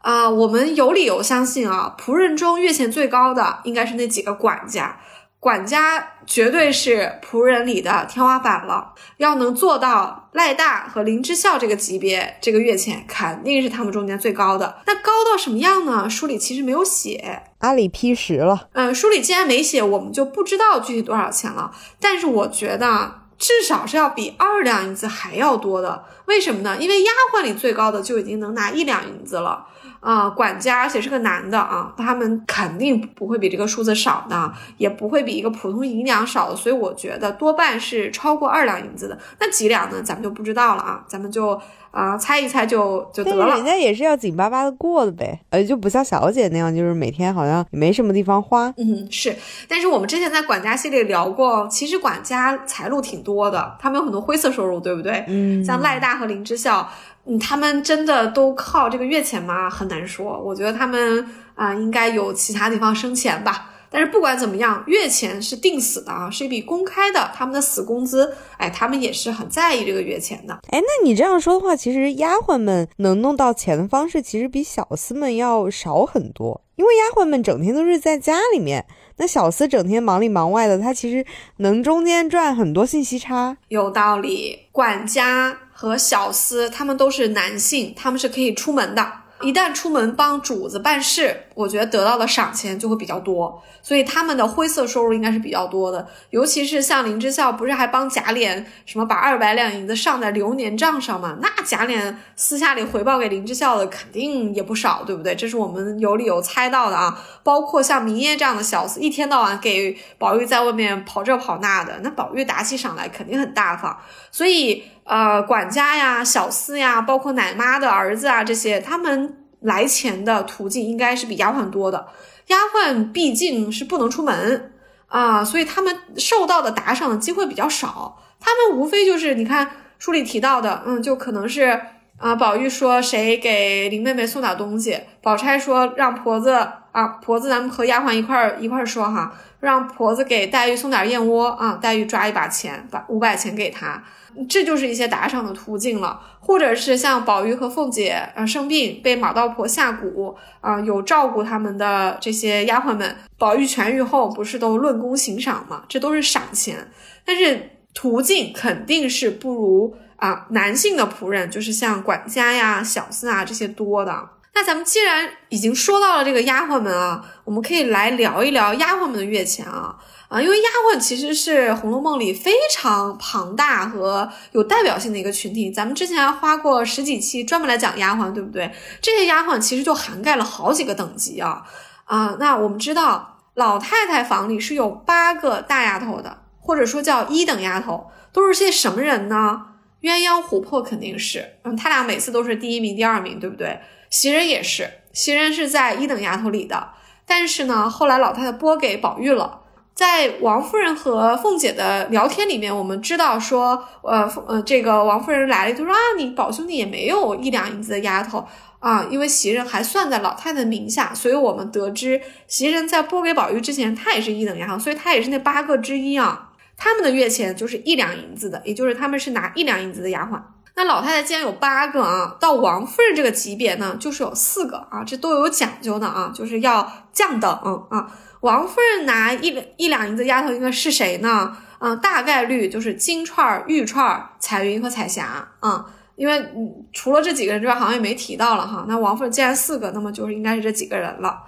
啊。我们有理由相信啊，仆人中月钱最高的应该是那几个管家。管家绝对是仆人里的天花板了，要能做到赖大和林之孝这个级别，这个月钱肯定是他们中间最高的。那高到什么样呢？书里其实没有写，阿里批十了。嗯，书里既然没写，我们就不知道具体多少钱了。但是我觉得至少是要比二两银子还要多的。为什么呢？因为丫鬟里最高的就已经能拿一两银子了。啊，管家，而且是个男的啊，他们肯定不会比这个数字少的，也不会比一个普通银两少的，所以我觉得多半是超过二两银子的。那几两呢？咱们就不知道了啊，咱们就啊猜一猜就就得了。人家也是要紧巴巴的过的呗，呃，就不像小姐那样，就是每天好像没什么地方花。嗯，是。但是我们之前在管家系列聊过，其实管家财路挺多的，他们有很多灰色收入，对不对？嗯，像赖大和林之孝。嗯，他们真的都靠这个月钱吗？很难说。我觉得他们啊，应该有其他地方生钱吧。但是不管怎么样，月钱是定死的啊，是一笔公开的，他们的死工资。哎，他们也是很在意这个月钱的。哎，那你这样说的话，其实丫鬟们能弄到钱的方式，其实比小厮们要少很多。因为丫鬟们整天都是在家里面，那小厮整天忙里忙外的，他其实能中间赚很多信息差。有道理，管家。和小厮，他们都是男性，他们是可以出门的。一旦出门帮主子办事，我觉得得到的赏钱就会比较多，所以他们的灰色收入应该是比较多的。尤其是像林之孝，不是还帮贾琏什么把二百两银子上在流年账上吗？那贾琏私下里回报给林之孝的肯定也不少，对不对？这是我们有理由猜到的啊。包括像明耶这样的小厮，一天到晚给宝玉在外面跑这跑那的，那宝玉打起赏来肯定很大方。所以，呃，管家呀、小厮呀，包括奶妈的儿子啊，这些他们。来钱的途径应该是比丫鬟多的，丫鬟毕竟是不能出门啊，所以他们受到的打赏的机会比较少。他们无非就是你看书里提到的，嗯，就可能是啊，宝玉说谁给林妹妹送点东西，宝钗说让婆子啊，婆子咱们和丫鬟一块儿一块儿说哈，让婆子给黛玉送点燕窝啊，黛玉抓一把钱，把五百钱给她。这就是一些打赏的途径了，或者是像宝玉和凤姐啊生病被马道婆下蛊啊，有照顾他们的这些丫鬟们，宝玉痊愈后不是都论功行赏吗？这都是赏钱，但是途径肯定是不如啊男性的仆人，就是像管家呀、小厮啊这些多的。那咱们既然已经说到了这个丫鬟们啊，我们可以来聊一聊丫鬟们的月钱啊。啊，因为丫鬟其实是《红楼梦》里非常庞大和有代表性的一个群体，咱们之前花过十几期专门来讲丫鬟，对不对？这些丫鬟其实就涵盖了好几个等级啊啊！那我们知道，老太太房里是有八个大丫头的，或者说叫一等丫头，都是些什么人呢？鸳鸯琥珀肯定是，嗯，他俩每次都是第一名、第二名，对不对？袭人也是，袭人是在一等丫头里的，但是呢，后来老太太拨给宝玉了。在王夫人和凤姐的聊天里面，我们知道说，呃，呃，这个王夫人来了就说啊，你宝兄弟也没有一两银子的丫头啊，因为袭人还算在老太太名下，所以我们得知袭人在拨给宝玉之前，她也是一等丫头，所以她也是那八个之一啊。他们的月钱就是一两银子的，也就是他们是拿一两银子的丫鬟。那老太太既然有八个啊，到王夫人这个级别呢，就是有四个啊，这都有讲究的啊，就是要降等啊。王夫人拿一两一两银子丫头应该是谁呢？嗯，大概率就是金钏、玉钏、彩云和彩霞啊，因为除了这几个人之外，好像也没提到了哈。那王夫人既然四个，那么就是应该是这几个人了。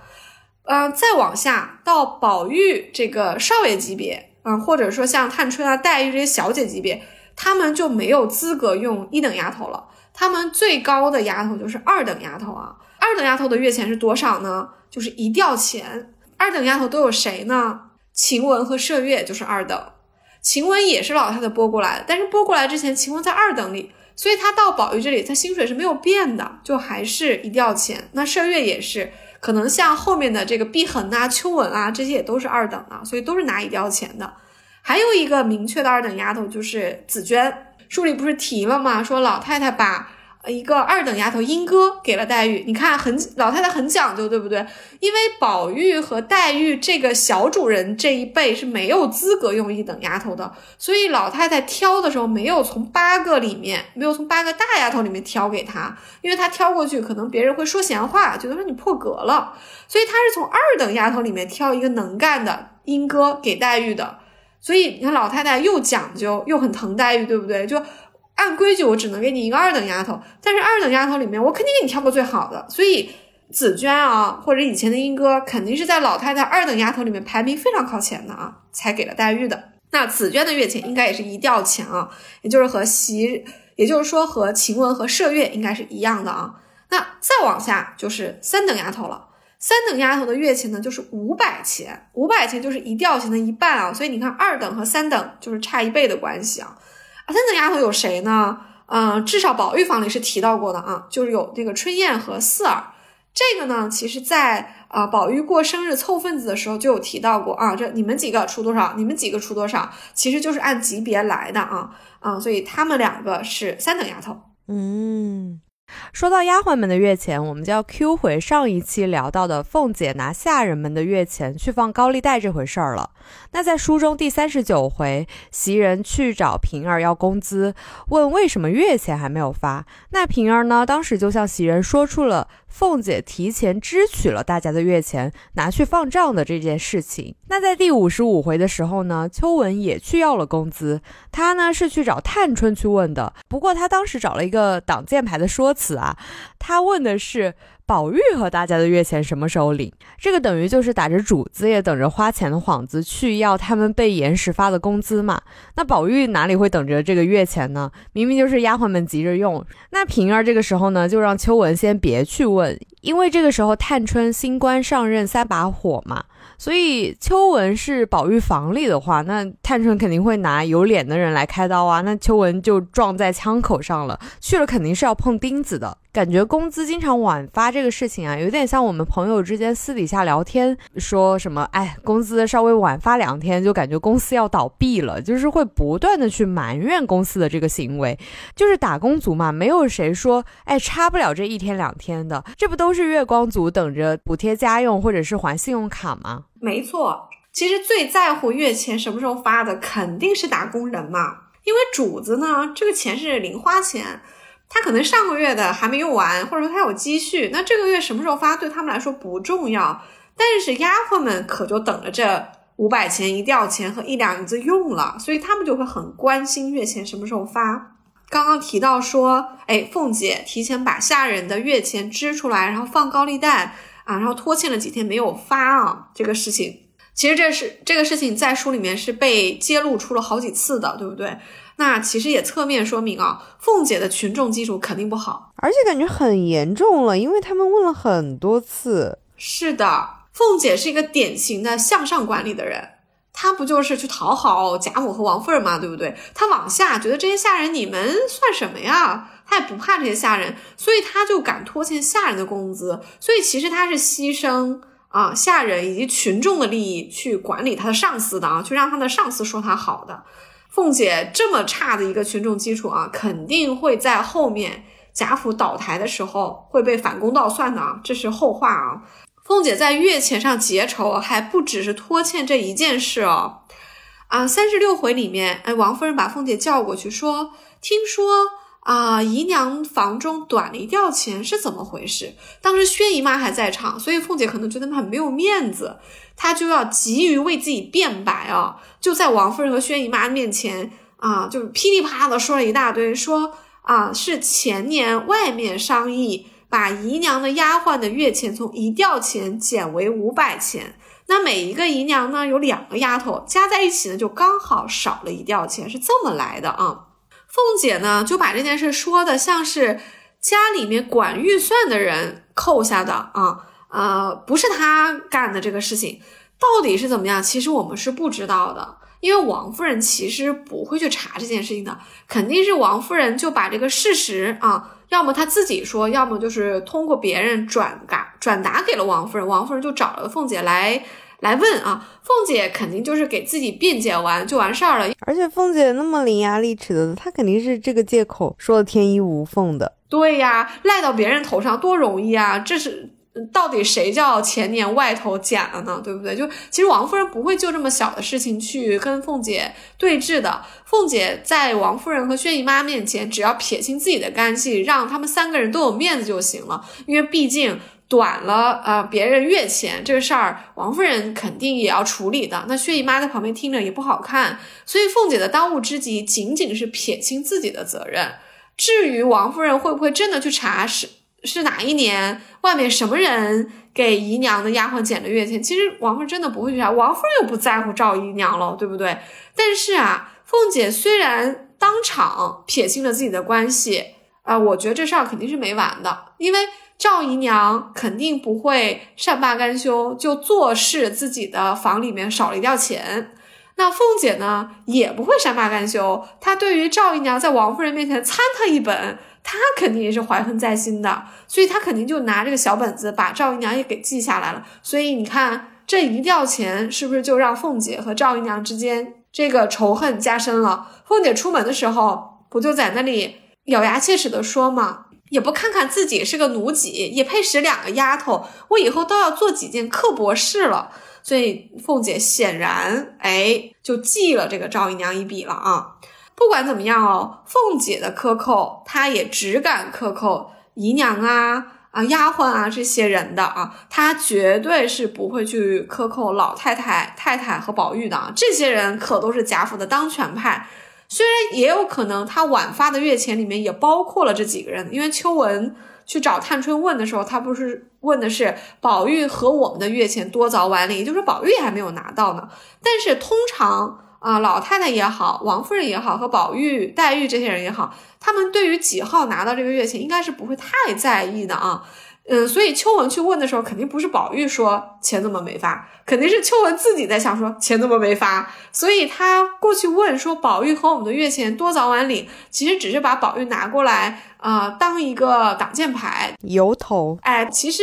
嗯，再往下到宝玉这个少爷级别，嗯，或者说像探春啊、黛玉这些小姐级别，他们就没有资格用一等丫头了。他们最高的丫头就是二等丫头啊。二等丫头的月钱是多少呢？就是一吊钱。二等丫头都有谁呢？晴雯和麝月就是二等，晴雯也是老太太拨过来的，但是拨过来之前，晴雯在二等里，所以她到宝玉这里，她薪水是没有变的，就还是一吊钱。那麝月也是，可能像后面的这个碧痕啊、秋纹啊，这些也都是二等啊，所以都是拿一吊钱的。还有一个明确的二等丫头就是紫娟，书里不是提了吗？说老太太把。一个二等丫头英哥给了黛玉，你看很老太太很讲究，对不对？因为宝玉和黛玉这个小主人这一辈是没有资格用一等丫头的，所以老太太挑的时候没有从八个里面，没有从八个大丫头里面挑给她，因为她挑过去可能别人会说闲话，觉得说你破格了，所以她是从二等丫头里面挑一个能干的英哥给黛玉的。所以你看老太太又讲究又很疼黛玉，对不对？就。按规矩，我只能给你一个二等丫头，但是二等丫头里面，我肯定给你挑个最好的。所以紫娟啊，或者以前的英哥，肯定是在老太太二等丫头里面排名非常靠前的啊，才给了黛玉的。那紫娟的月钱应该也是一吊钱啊，也就是和袭，也就是说和晴雯和麝月应该是一样的啊。那再往下就是三等丫头了，三等丫头的月钱呢就是五百钱，五百钱就是一吊钱的一半啊。所以你看，二等和三等就是差一倍的关系啊。啊，三等丫头有谁呢？嗯，至少宝玉房里是提到过的啊，就是有这个春燕和四儿。这个呢，其实在啊宝玉过生日凑份子的时候就有提到过啊。这你们几个出多少？你们几个出多少？其实就是按级别来的啊啊，所以他们两个是三等丫头。嗯。说到丫鬟们的月钱，我们就要 Q 回上一期聊到的凤姐拿下人们的月钱去放高利贷这回事儿了。那在书中第三十九回，袭人去找平儿要工资，问为什么月钱还没有发。那平儿呢，当时就向袭人说出了。凤姐提前支取了大家的月钱，拿去放账的这件事情。那在第五十五回的时候呢，秋文也去要了工资。他呢是去找探春去问的，不过他当时找了一个挡箭牌的说辞啊，他问的是。宝玉和大家的月钱什么时候领？这个等于就是打着主子也等着花钱的幌子去要他们被延时发的工资嘛。那宝玉哪里会等着这个月钱呢？明明就是丫鬟们急着用。那平儿这个时候呢，就让秋文先别去问，因为这个时候探春新官上任三把火嘛。所以秋文是宝玉房里的话，那探春肯定会拿有脸的人来开刀啊，那秋文就撞在枪口上了，去了肯定是要碰钉子的。感觉工资经常晚发这个事情啊，有点像我们朋友之间私底下聊天，说什么哎，工资稍微晚发两天，就感觉公司要倒闭了，就是会不断的去埋怨公司的这个行为。就是打工族嘛，没有谁说哎差不了这一天两天的，这不都是月光族等着补贴家用或者是还信用卡吗？没错，其实最在乎月钱什么时候发的，肯定是打工人嘛，因为主子呢，这个钱是零花钱。他可能上个月的还没用完，或者说他有积蓄，那这个月什么时候发对他们来说不重要，但是丫鬟们可就等着这五百钱一吊钱和一两银子用了，所以他们就会很关心月钱什么时候发。刚刚提到说，哎，凤姐提前把下人的月钱支出来，然后放高利贷啊，然后拖欠了几天没有发啊，这个事情其实这是这个事情在书里面是被揭露出了好几次的，对不对？那其实也侧面说明啊，凤姐的群众基础肯定不好，而且感觉很严重了，因为他们问了很多次。是的，凤姐是一个典型的向上管理的人，她不就是去讨好贾母和王夫人嘛，对不对？她往下觉得这些下人你们算什么呀？她也不怕这些下人，所以她就敢拖欠下人的工资。所以其实她是牺牲啊下人以及群众的利益去管理他的上司的啊，去让他的上司说他好的。凤姐这么差的一个群众基础啊，肯定会在后面贾府倒台的时候会被反攻倒算的啊，这是后话啊。凤姐在月钱上结仇，还不只是拖欠这一件事哦。啊，三十六回里面，哎，王夫人把凤姐叫过去说：“听说啊，姨娘房中短了一吊钱，是怎么回事？”当时薛姨妈还在场，所以凤姐可能觉得很没有面子。她就要急于为自己辩白啊，就在王夫人和薛姨妈面前啊，就噼里啪啦的说了一大堆，说啊是前年外面商议把姨娘的丫鬟的月钱从一吊钱减为五百钱，那每一个姨娘呢有两个丫头加在一起呢就刚好少了一吊钱，是这么来的啊。凤姐呢就把这件事说的像是家里面管预算的人扣下的啊。呃，不是他干的这个事情，到底是怎么样？其实我们是不知道的，因为王夫人其实不会去查这件事情的，肯定是王夫人就把这个事实啊，要么她自己说，要么就是通过别人转达转达给了王夫人，王夫人就找了凤姐来来问啊，凤姐肯定就是给自己辩解完就完事儿了。而且凤姐那么伶牙俐齿的，她肯定是这个借口说的天衣无缝的。对呀，赖到别人头上多容易啊！这是。到底谁叫前年外头捡了呢？对不对？就其实王夫人不会就这么小的事情去跟凤姐对峙的。凤姐在王夫人和薛姨妈面前，只要撇清自己的干系，让他们三个人都有面子就行了。因为毕竟短了呃别人月钱这个事儿，王夫人肯定也要处理的。那薛姨妈在旁边听着也不好看，所以凤姐的当务之急仅仅是撇清自己的责任。至于王夫人会不会真的去查是？是哪一年？外面什么人给姨娘的丫鬟捡了月钱？其实王夫人真的不会去查，王夫人又不在乎赵姨娘了，对不对？但是啊，凤姐虽然当场撇清了自己的关系啊，我觉得这事儿肯定是没完的，因为赵姨娘肯定不会善罢甘休，就坐视自己的房里面少了一吊钱。那凤姐呢，也不会善罢甘休，她对于赵姨娘在王夫人面前参她一本。他肯定也是怀恨在心的，所以他肯定就拿这个小本子把赵姨娘也给记下来了。所以你看这一吊钱，是不是就让凤姐和赵姨娘之间这个仇恨加深了？凤姐出门的时候不就在那里咬牙切齿的说吗？也不看看自己是个奴婢，也配使两个丫头？我以后都要做几件刻薄事了。所以凤姐显然哎就记了这个赵姨娘一笔了啊。不管怎么样哦，凤姐的克扣，她也只敢克扣姨娘啊、啊丫鬟啊这些人的啊，她绝对是不会去克扣老太太、太太和宝玉的啊。这些人可都是贾府的当权派，虽然也有可能他晚发的月钱里面也包括了这几个人，因为秋文去找探春问的时候，他不是问的是宝玉和我们的月钱多早晚领，就是宝玉还没有拿到呢。但是通常。啊，老太太也好，王夫人也好，和宝玉、黛玉这些人也好，他们对于几号拿到这个月钱，应该是不会太在意的啊。嗯，所以秋文去问的时候，肯定不是宝玉说钱怎么没发，肯定是秋文自己在想说钱怎么没发。所以他过去问说宝玉和我们的月钱多早晚领，其实只是把宝玉拿过来啊，当一个挡箭牌、由头。哎，其实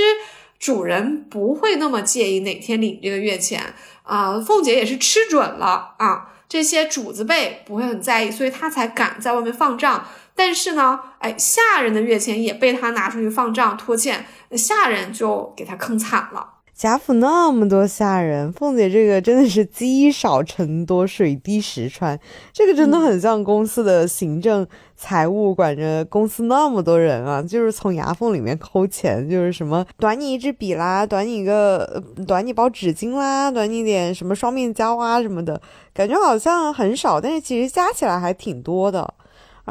主人不会那么介意哪天领这个月钱啊。凤姐也是吃准了啊。这些主子辈不会很在意，所以她才敢在外面放账。但是呢，哎，下人的月钱也被他拿出去放账拖欠，下人就给他坑惨了。贾府那么多下人，凤姐这个真的是积少成多，水滴石穿。这个真的很像公司的行政、财务，管着公司那么多人啊，就是从牙缝里面抠钱，就是什么短你一支笔啦，短你一个，短你包纸巾啦，短你点什么双面胶啊什么的，感觉好像很少，但是其实加起来还挺多的。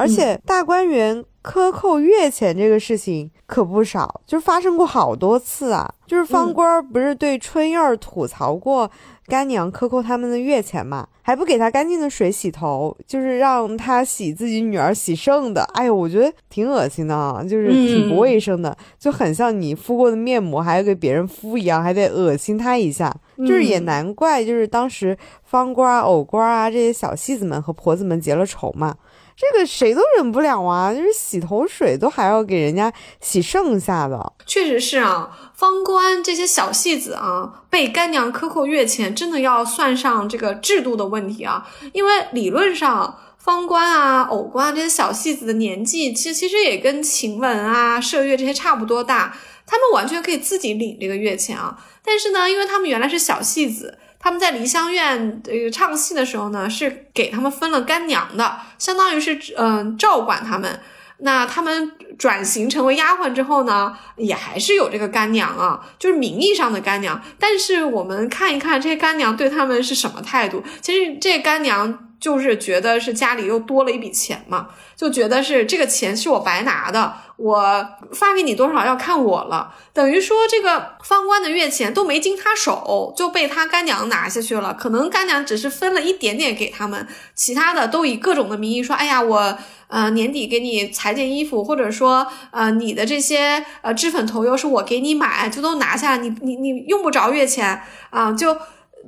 而且大观园克扣月钱这个事情可不少，就发生过好多次啊。就是方官不是对春燕吐槽过干娘克扣他们的月钱嘛，还不给她干净的水洗头，就是让她洗自己女儿洗剩的。哎呦，我觉得挺恶心的啊，就是挺不卫生的，就很像你敷过的面膜还要给别人敷一样，还得恶心她一下。就是也难怪，就是当时方官、藕官啊这些小戏子们和婆子们结了仇嘛。这个谁都忍不了啊！就是洗头水都还要给人家洗剩下的，确实是啊。方官这些小戏子啊，被干娘克扣月钱，真的要算上这个制度的问题啊。因为理论上，方官啊、偶官这些小戏子的年纪，其实其实也跟晴雯啊、麝月这些差不多大，他们完全可以自己领这个月钱啊。但是呢，因为他们原来是小戏子。他们在梨香院呃唱戏的时候呢，是给他们分了干娘的，相当于是嗯照管他们。那他们转型成为丫鬟之后呢，也还是有这个干娘啊，就是名义上的干娘。但是我们看一看这些干娘对他们是什么态度，其实这干娘。就是觉得是家里又多了一笔钱嘛，就觉得是这个钱是我白拿的，我发给你多少要看我了。等于说这个方官的月钱都没经他手，就被他干娘拿下去了。可能干娘只是分了一点点给他们，其他的都以各种的名义说：“哎呀，我呃年底给你裁件衣服，或者说呃你的这些呃脂粉头油是我给你买，就都拿下，你你你用不着月钱啊，就。”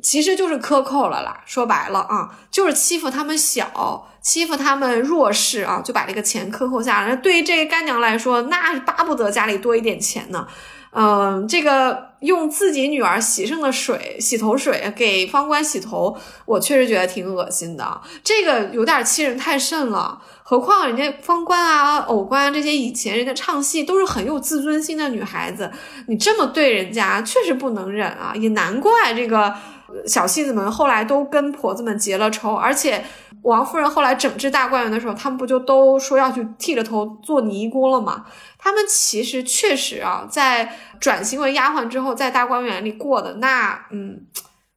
其实就是克扣了啦。说白了啊，就是欺负他们小，欺负他们弱势啊，就把这个钱克扣下来。对于这个干娘来说，那巴不得家里多一点钱呢。嗯，这个用自己女儿洗剩的水、洗头水给方官洗头，我确实觉得挺恶心的。这个有点欺人太甚了。何况人家方官啊、偶官啊这些以前人家唱戏都是很有自尊心的女孩子，你这么对人家，确实不能忍啊。也难怪这个小戏子们后来都跟婆子们结了仇，而且王夫人后来整治大观园的时候，他们不就都说要去剃了头做尼姑了吗？他们其实确实啊，在转型为丫鬟之后，在大观园里过的那，嗯，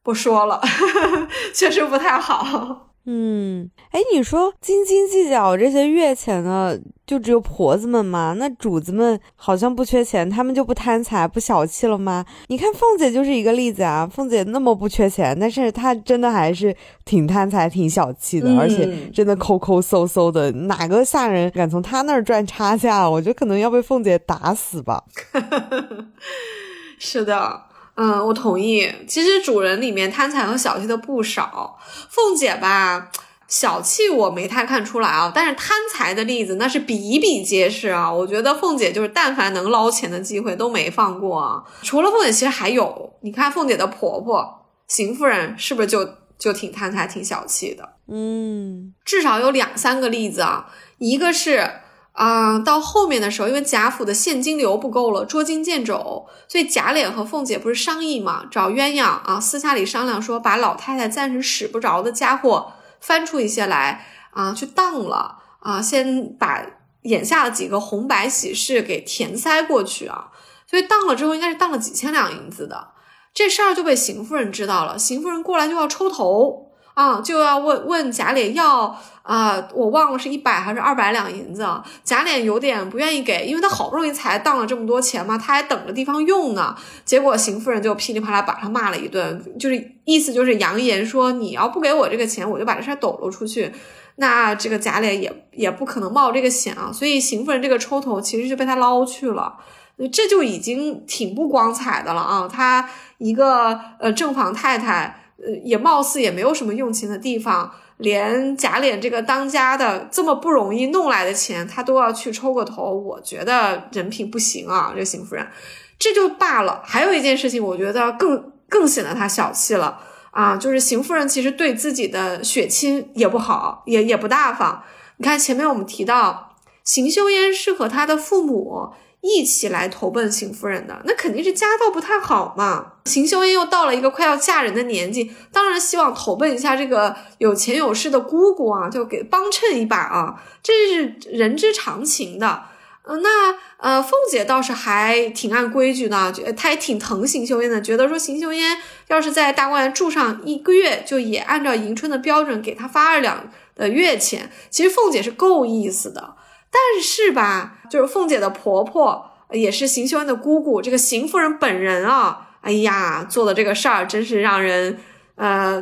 不说了，确实不太好。嗯，哎，你说斤斤计较这些月钱的，就只有婆子们吗？那主子们好像不缺钱，他们就不贪财、不小气了吗？你看凤姐就是一个例子啊，凤姐那么不缺钱，但是她真的还是挺贪财、挺小气的，而且真的抠抠搜搜的，哪个下人敢从她那儿赚差价？我觉得可能要被凤姐打死吧。是的。嗯，我同意。其实主人里面贪财和小气的不少。凤姐吧，小气我没太看出来啊，但是贪财的例子那是比比皆是啊。我觉得凤姐就是但凡能捞钱的机会都没放过啊。除了凤姐，其实还有，你看凤姐的婆婆邢夫人是不是就就挺贪财、挺小气的？嗯，至少有两三个例子啊，一个是。啊，到后面的时候，因为贾府的现金流不够了，捉襟见肘，所以贾琏和凤姐不是商议嘛，找鸳鸯啊，私下里商量说，把老太太暂时使不着的家伙翻出一些来啊，去当了啊，先把眼下的几个红白喜事给填塞过去啊，所以当了之后，应该是当了几千两银子的，这事儿就被邢夫人知道了，邢夫人过来就要抽头。啊，就要问问贾琏要啊，我忘了是一百还是二百两银子。贾琏有点不愿意给，因为他好不容易才当了这么多钱嘛，他还等着地方用呢。结果邢夫人就噼里啪啦把他骂了一顿，就是意思就是扬言说，你要不给我这个钱，我就把这事抖搂出去。那这个贾琏也也不可能冒这个险啊，所以邢夫人这个抽头其实就被他捞去了，这就已经挺不光彩的了啊。他一个呃正房太太。呃，也貌似也没有什么用情的地方，连贾琏这个当家的这么不容易弄来的钱，他都要去抽个头，我觉得人品不行啊，这邢夫人，这就罢了。还有一件事情，我觉得更更显得他小气了啊，就是邢夫人其实对自己的血亲也不好，也也不大方。你看前面我们提到，邢岫烟是和他的父母。一起来投奔邢夫人的，那肯定是家道不太好嘛。邢岫烟又到了一个快要嫁人的年纪，当然希望投奔一下这个有钱有势的姑姑啊，就给帮衬一把啊，这是人之常情的。嗯，那呃，凤姐倒是还挺按规矩的，觉她也挺疼邢岫烟的，觉得说邢岫烟要是在大观园住上一个月，就也按照迎春的标准给她发二两的月钱。其实凤姐是够意思的。但是吧，就是凤姐的婆婆也是邢岫烟的姑姑，这个邢夫人本人啊，哎呀，做的这个事儿真是让人，呃，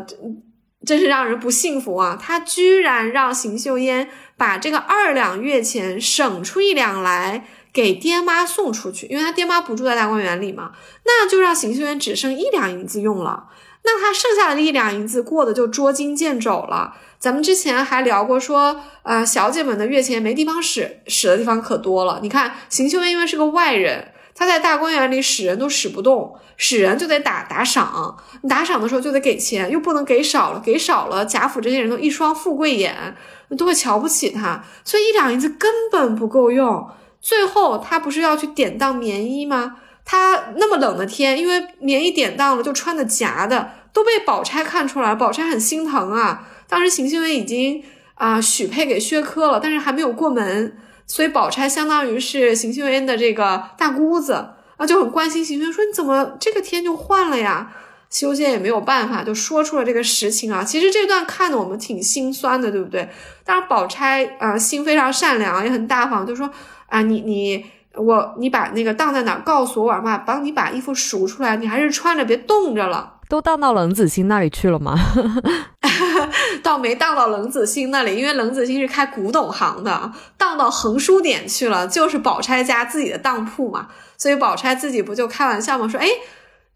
真是让人不幸福啊！她居然让邢岫烟把这个二两月钱省出一两来给爹妈送出去，因为她爹妈不住在大观园里嘛，那就让邢岫烟只剩一两银子用了，那她剩下的一两银子过得就捉襟见肘了。咱们之前还聊过，说啊，小姐们的月钱没地方使，使的地方可多了。你看，邢岫烟因为是个外人，她在大观园里使人都使不动，使人就得打打赏，打赏的时候就得给钱，又不能给少了，给少了贾府这些人都一双富贵眼，都会瞧不起她，所以一两银子根本不够用。最后她不是要去典当棉衣吗？她那么冷的天，因为棉衣典当了，就穿的夹的，都被宝钗看出来，宝钗很心疼啊。当时邢岫烟已经啊许配给薛科了，但是还没有过门，所以宝钗相当于是邢岫烟的这个大姑子啊，就很关心邢岫烟，说你怎么这个天就换了呀？修仙也没有办法，就说出了这个实情啊。其实这段看的我们挺心酸的，对不对？当然宝钗啊心非常善良，也很大方，就说啊你你我你把那个当在哪儿告诉我，我嘛帮你把衣服赎出来，你还是穿着别冻着了。都荡到冷子兴那里去了吗？倒没荡到冷子兴那里，因为冷子兴是开古董行的，荡到横书点去了，就是宝钗家自己的当铺嘛。所以宝钗自己不就开玩笑嘛？说，哎，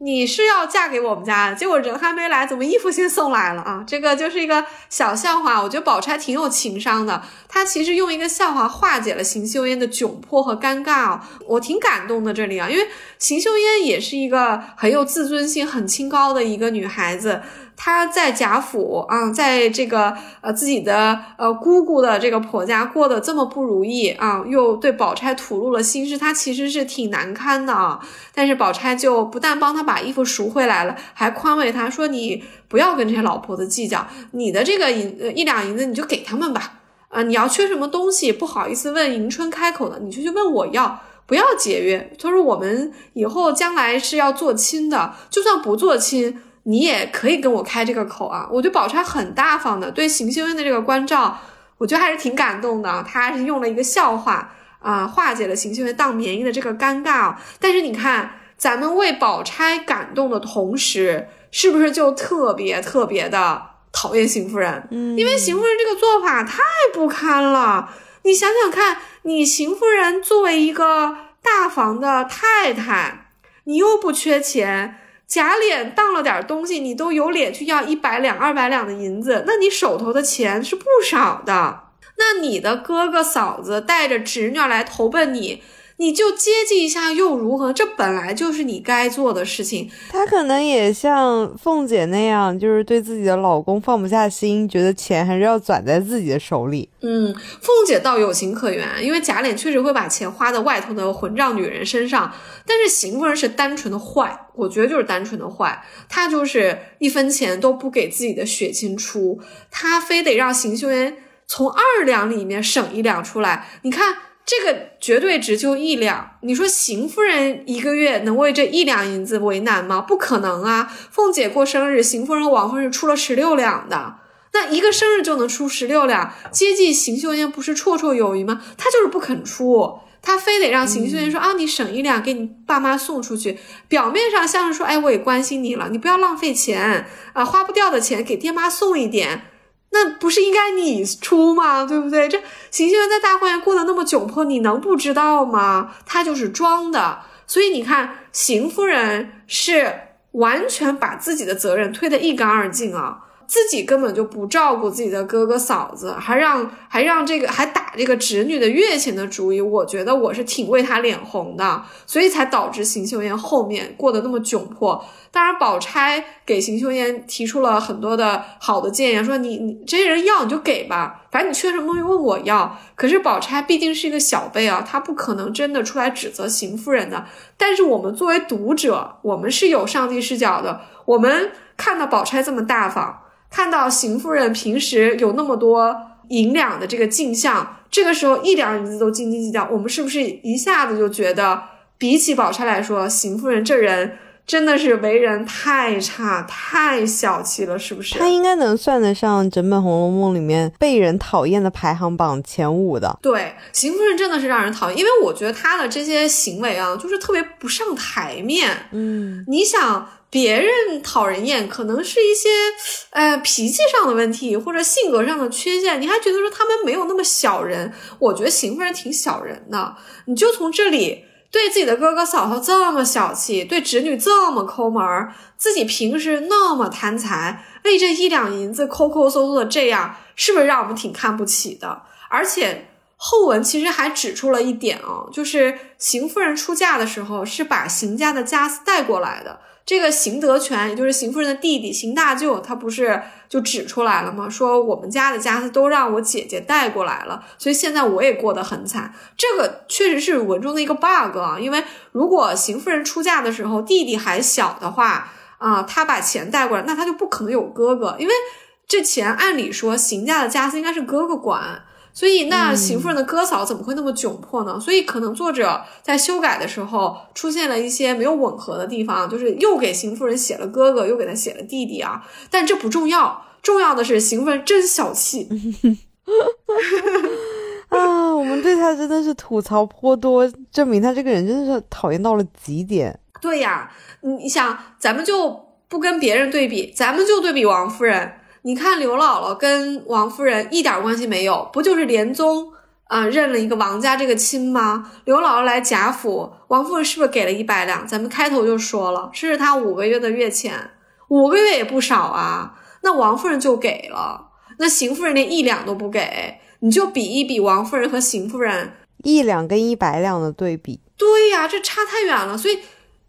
你是要嫁给我们家的，结果人还没来，怎么衣服先送来了啊？这个就是一个小笑话。我觉得宝钗挺有情商的，她其实用一个笑话化解了邢岫烟的窘迫和尴尬，我挺感动的。这里啊，因为邢岫烟也是一个很有自尊心、很清高的一个女孩子。她在贾府啊，在这个呃自己的呃姑姑的这个婆家过得这么不如意啊，又对宝钗吐露了心事，她其实是挺难堪的啊。但是宝钗就不但帮她把衣服赎回来了，还宽慰她说：“你不要跟这些老婆子计较，你的这个银一两银子你就给他们吧。啊，你要缺什么东西不好意思问迎春开口的，你就去问我要，不要节约。他说我们以后将来是要做亲的，就算不做亲。”你也可以跟我开这个口啊！我觉得宝钗很大方的，对邢岫烟的这个关照，我觉得还是挺感动的。他是用了一个笑话啊，化解了邢岫烟当棉衣的这个尴尬。但是你看，咱们为宝钗感动的同时，是不是就特别特别的讨厌邢夫人？嗯，因为邢夫人这个做法太不堪了。你想想看，你邢夫人作为一个大房的太太，你又不缺钱。假脸当了点东西，你都有脸去要一百两、二百两的银子，那你手头的钱是不少的。那你的哥哥嫂子带着侄女来投奔你。你就接济一下又如何？这本来就是你该做的事情。她可能也像凤姐那样，就是对自己的老公放不下心，觉得钱还是要攥在自己的手里。嗯，凤姐倒有情可原，因为贾琏确实会把钱花在外头的混账女人身上。但是邢夫人是单纯的坏，我觉得就是单纯的坏。她就是一分钱都不给自己的血亲出，她非得让邢岫烟从二两里面省一两出来。你看。这个绝对值就一两，你说邢夫人一个月能为这一两银子为难吗？不可能啊！凤姐过生日，邢夫人王夫人出了十六两的，那一个生日就能出十六两，接济邢秀英不是绰绰有余吗？她就是不肯出，她非得让邢秀英说啊，你省一两给你爸妈送出去，表面上像是说，哎，我也关心你了，你不要浪费钱啊，花不掉的钱给爹妈送一点。那不是应该你出吗？对不对？这邢岫烟在大观园过得那么窘迫，你能不知道吗？她就是装的。所以你看，邢夫人是完全把自己的责任推得一干二净啊。自己根本就不照顾自己的哥哥嫂子，还让还让这个还打这个侄女的月钱的主意，我觉得我是挺为他脸红的，所以才导致邢岫烟后面过得那么窘迫。当然，宝钗给邢岫烟提出了很多的好的建议，说你你这些人要你就给吧，反正你缺什么东西问我要。可是宝钗毕竟是一个小辈啊，她不可能真的出来指责邢夫人的。但是我们作为读者，我们是有上帝视角的，我们看到宝钗这么大方。看到邢夫人平时有那么多银两的这个镜像，这个时候一两银子都斤斤计较，我们是不是一下子就觉得，比起宝钗来说，邢夫人这人真的是为人太差、太小气了，是不是？她应该能算得上整本《红楼梦》里面被人讨厌的排行榜前五的。对，邢夫人真的是让人讨厌，因为我觉得她的这些行为啊，就是特别不上台面。嗯，你想。别人讨人厌，可能是一些，呃，脾气上的问题或者性格上的缺陷，你还觉得说他们没有那么小人？我觉得邢夫人挺小人的。你就从这里对自己的哥哥嫂嫂这么小气，对侄女这么抠门儿，自己平时那么贪财，为这一两银子抠抠搜搜的这样，是不是让我们挺看不起的？而且后文其实还指出了一点哦，就是邢夫人出嫁的时候是把邢家的家私带过来的。这个邢德全，也就是邢夫人的弟弟邢大舅，他不是就指出来了吗？说我们家的家私都让我姐姐带过来了，所以现在我也过得很惨。这个确实是文中的一个 bug 啊，因为如果邢夫人出嫁的时候弟弟还小的话啊，他把钱带过来，那他就不可能有哥哥，因为这钱按理说邢家的家私应该是哥哥管。所以，那邢夫人的哥嫂怎么会那么窘迫呢？所以，可能作者在修改的时候出现了一些没有吻合的地方，就是又给邢夫人写了哥哥，又给他写了弟弟啊。但这不重要，重要的是邢夫人真小气 啊！我们对他真的是吐槽颇多，证明他这个人真的是讨厌到了极点。对呀，你想，咱们就不跟别人对比，咱们就对比王夫人。你看刘姥姥跟王夫人一点关系没有，不就是连宗啊、认了一个王家这个亲吗？刘姥姥来贾府，王夫人是不是给了一百两？咱们开头就说了，这是她五个月的月钱，五个月也不少啊。那王夫人就给了，那邢夫人连一两都不给，你就比一比王夫人和邢夫人，一两跟一百两的对比，对呀，这差太远了。所以，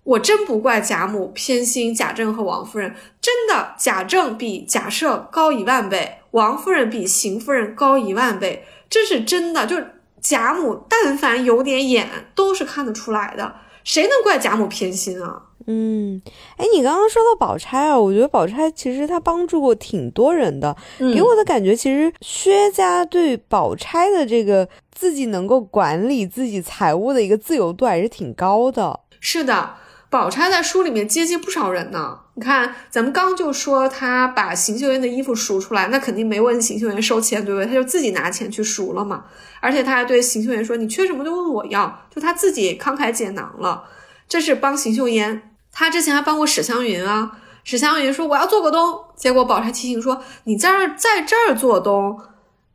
我真不怪贾母偏心贾政和王夫人，真的，贾政比贾赦高一万倍，王夫人比邢夫人高一万倍，这是真的。就贾母但凡有点眼，都是看得出来的。谁能怪贾母偏心啊？嗯，哎，你刚刚说到宝钗啊，我觉得宝钗其实她帮助过挺多人的，嗯给我的感觉其实薛家对宝钗的这个自己能够管理自己财务的一个自由度还是挺高的。是的，宝钗在书里面接济不少人呢。你看，咱们刚就说她把邢岫烟的衣服赎出来，那肯定没问邢岫烟收钱，对不对？她就自己拿钱去赎了嘛。而且她还对邢岫烟说：“你缺什么就问我要。”就她自己慷慨解囊了，这是帮邢岫烟。她之前还帮过史湘云啊。史湘云说：“我要做个东。”结果宝钗提醒说：“你在这儿在这儿做东。”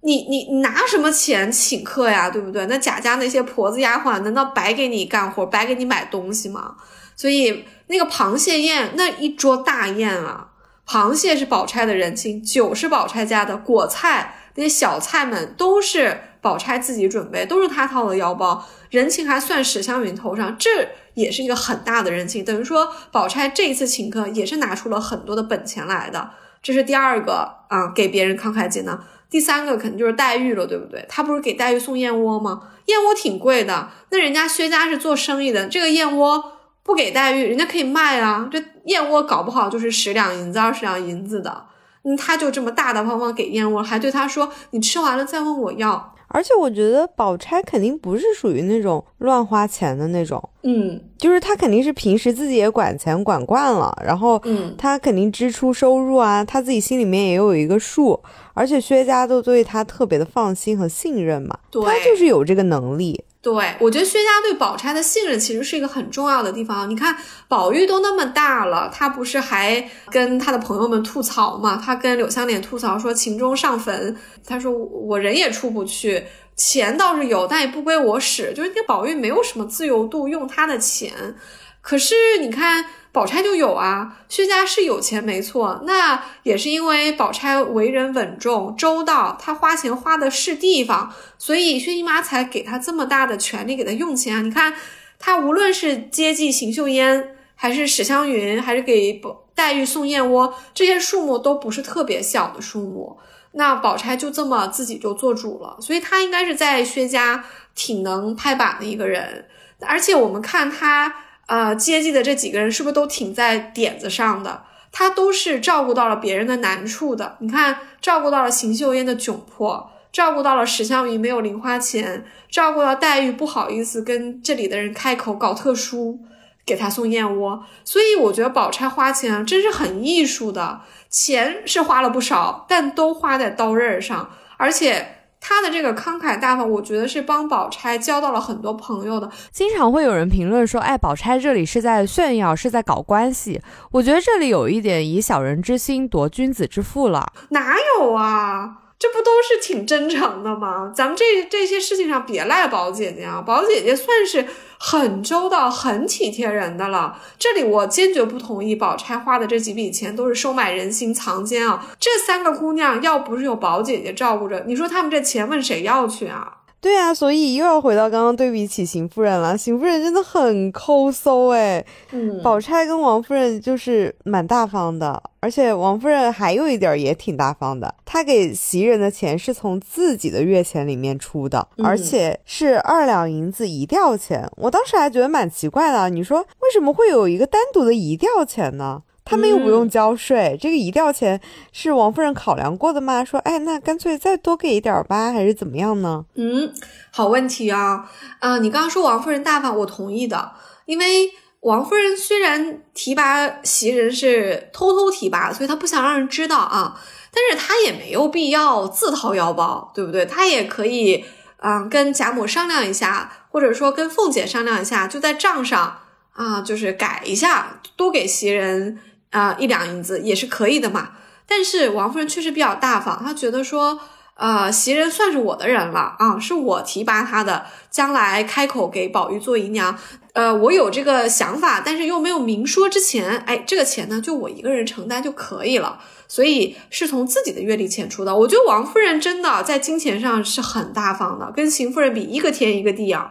你你你拿什么钱请客呀，对不对？那贾家那些婆子丫鬟，难道白给你干活，白给你买东西吗？所以那个螃蟹宴那一桌大宴啊，螃蟹是宝钗的人情，酒是宝钗家的，果菜那些小菜们都是宝钗自己准备，都是她掏的腰包，人情还算史湘云头上，这也是一个很大的人情。等于说，宝钗这一次请客也是拿出了很多的本钱来的，这是第二个啊，给别人慷慨解囊。第三个肯定就是黛玉了，对不对？她不是给黛玉送燕窝吗？燕窝挺贵的，那人家薛家是做生意的，这个燕窝不给待遇，人家可以卖啊。这燕窝搞不好就是十两银子、二十两银子的，嗯，他就这么大大方方给燕窝，还对他说：“你吃完了再问我要。而且我觉得宝钗肯定不是属于那种乱花钱的那种，”嗯就是他肯定是平时自己也管钱管惯了，然后嗯，他肯定支出收入啊，他自己心里面也有一个数，而且薛家都对他特别的放心和信任嘛，对她就是有这个能力。对，我觉得薛家对宝钗的信任其实是一个很重要的地方。你看，宝玉都那么大了，他不是还跟他的朋友们吐槽嘛？他跟柳湘莲吐槽说秦钟上坟，他说我人也出不去，钱倒是有，但也不归我使。就是那宝玉没有什么自由度，用他的钱。可是你看，宝钗就有啊，薛家是有钱没错，那也是因为宝钗为人稳重周到，她花钱花的是地方，所以薛姨妈才给她这么大的权利给她用钱。你看，她无论是接济邢岫烟，还是史湘云，还是给宝黛玉送燕窝，这些数目都不是特别小的数目。那宝钗就这么自己就做主了，所以她应该是在薛家挺能拍板的一个人，而且我们看她。呃，接济的这几个人是不是都挺在点子上的？他都是照顾到了别人的难处的。你看，照顾到了邢岫烟的窘迫，照顾到了史湘云没有零花钱，照顾到黛玉不好意思跟这里的人开口搞特殊，给他送燕窝。所以我觉得宝钗花钱，真是很艺术的，钱是花了不少，但都花在刀刃上，而且。他的这个慷慨大方，我觉得是帮宝钗交到了很多朋友的。经常会有人评论说，哎，宝钗这里是在炫耀，是在搞关系。我觉得这里有一点以小人之心夺君子之腹了。哪有啊？这不都是挺真诚的吗？咱们这这些事情上别赖宝姐姐啊，宝姐姐算是很周到、很体贴人的了。这里我坚决不同意，宝钗花的这几笔钱都是收买人心、藏奸啊！这三个姑娘要不是有宝姐姐照顾着，你说她们这钱问谁要去啊？对啊，所以又要回到刚刚对比起邢夫人了。邢夫人真的很抠搜哎，嗯宝钗跟王夫人就是蛮大方的，而且王夫人还有一点也挺大方的，她给袭人的钱是从自己的月钱里面出的，嗯而且是二两银子一吊钱。我当时还觉得蛮奇怪的，你说为什么会有一个单独的一吊钱呢？他们又不用交税，这个一吊钱是王夫人考量过的吗？说，哎，那干脆再多给一点儿吧，还是怎么样呢？嗯，好问题啊！啊，你刚刚说王夫人大方，我同意的，因为王夫人虽然提拔袭人是偷偷提拔，所以她不想让人知道啊，但是她也没有必要自掏腰包，对不对？她也可以，嗯，跟贾母商量一下，或者说跟凤姐商量一下，就在账上啊，就是改一下，多给袭人啊一两银子也是可以的嘛。但是王夫人确实比较大方，她觉得说。呃，袭人算是我的人了啊，是我提拔他的，将来开口给宝玉做姨娘，呃，我有这个想法，但是又没有明说之前，哎，这个钱呢，就我一个人承担就可以了，所以是从自己的月例钱出的。我觉得王夫人真的在金钱上是很大方的，跟邢夫人比，一个天一个地啊。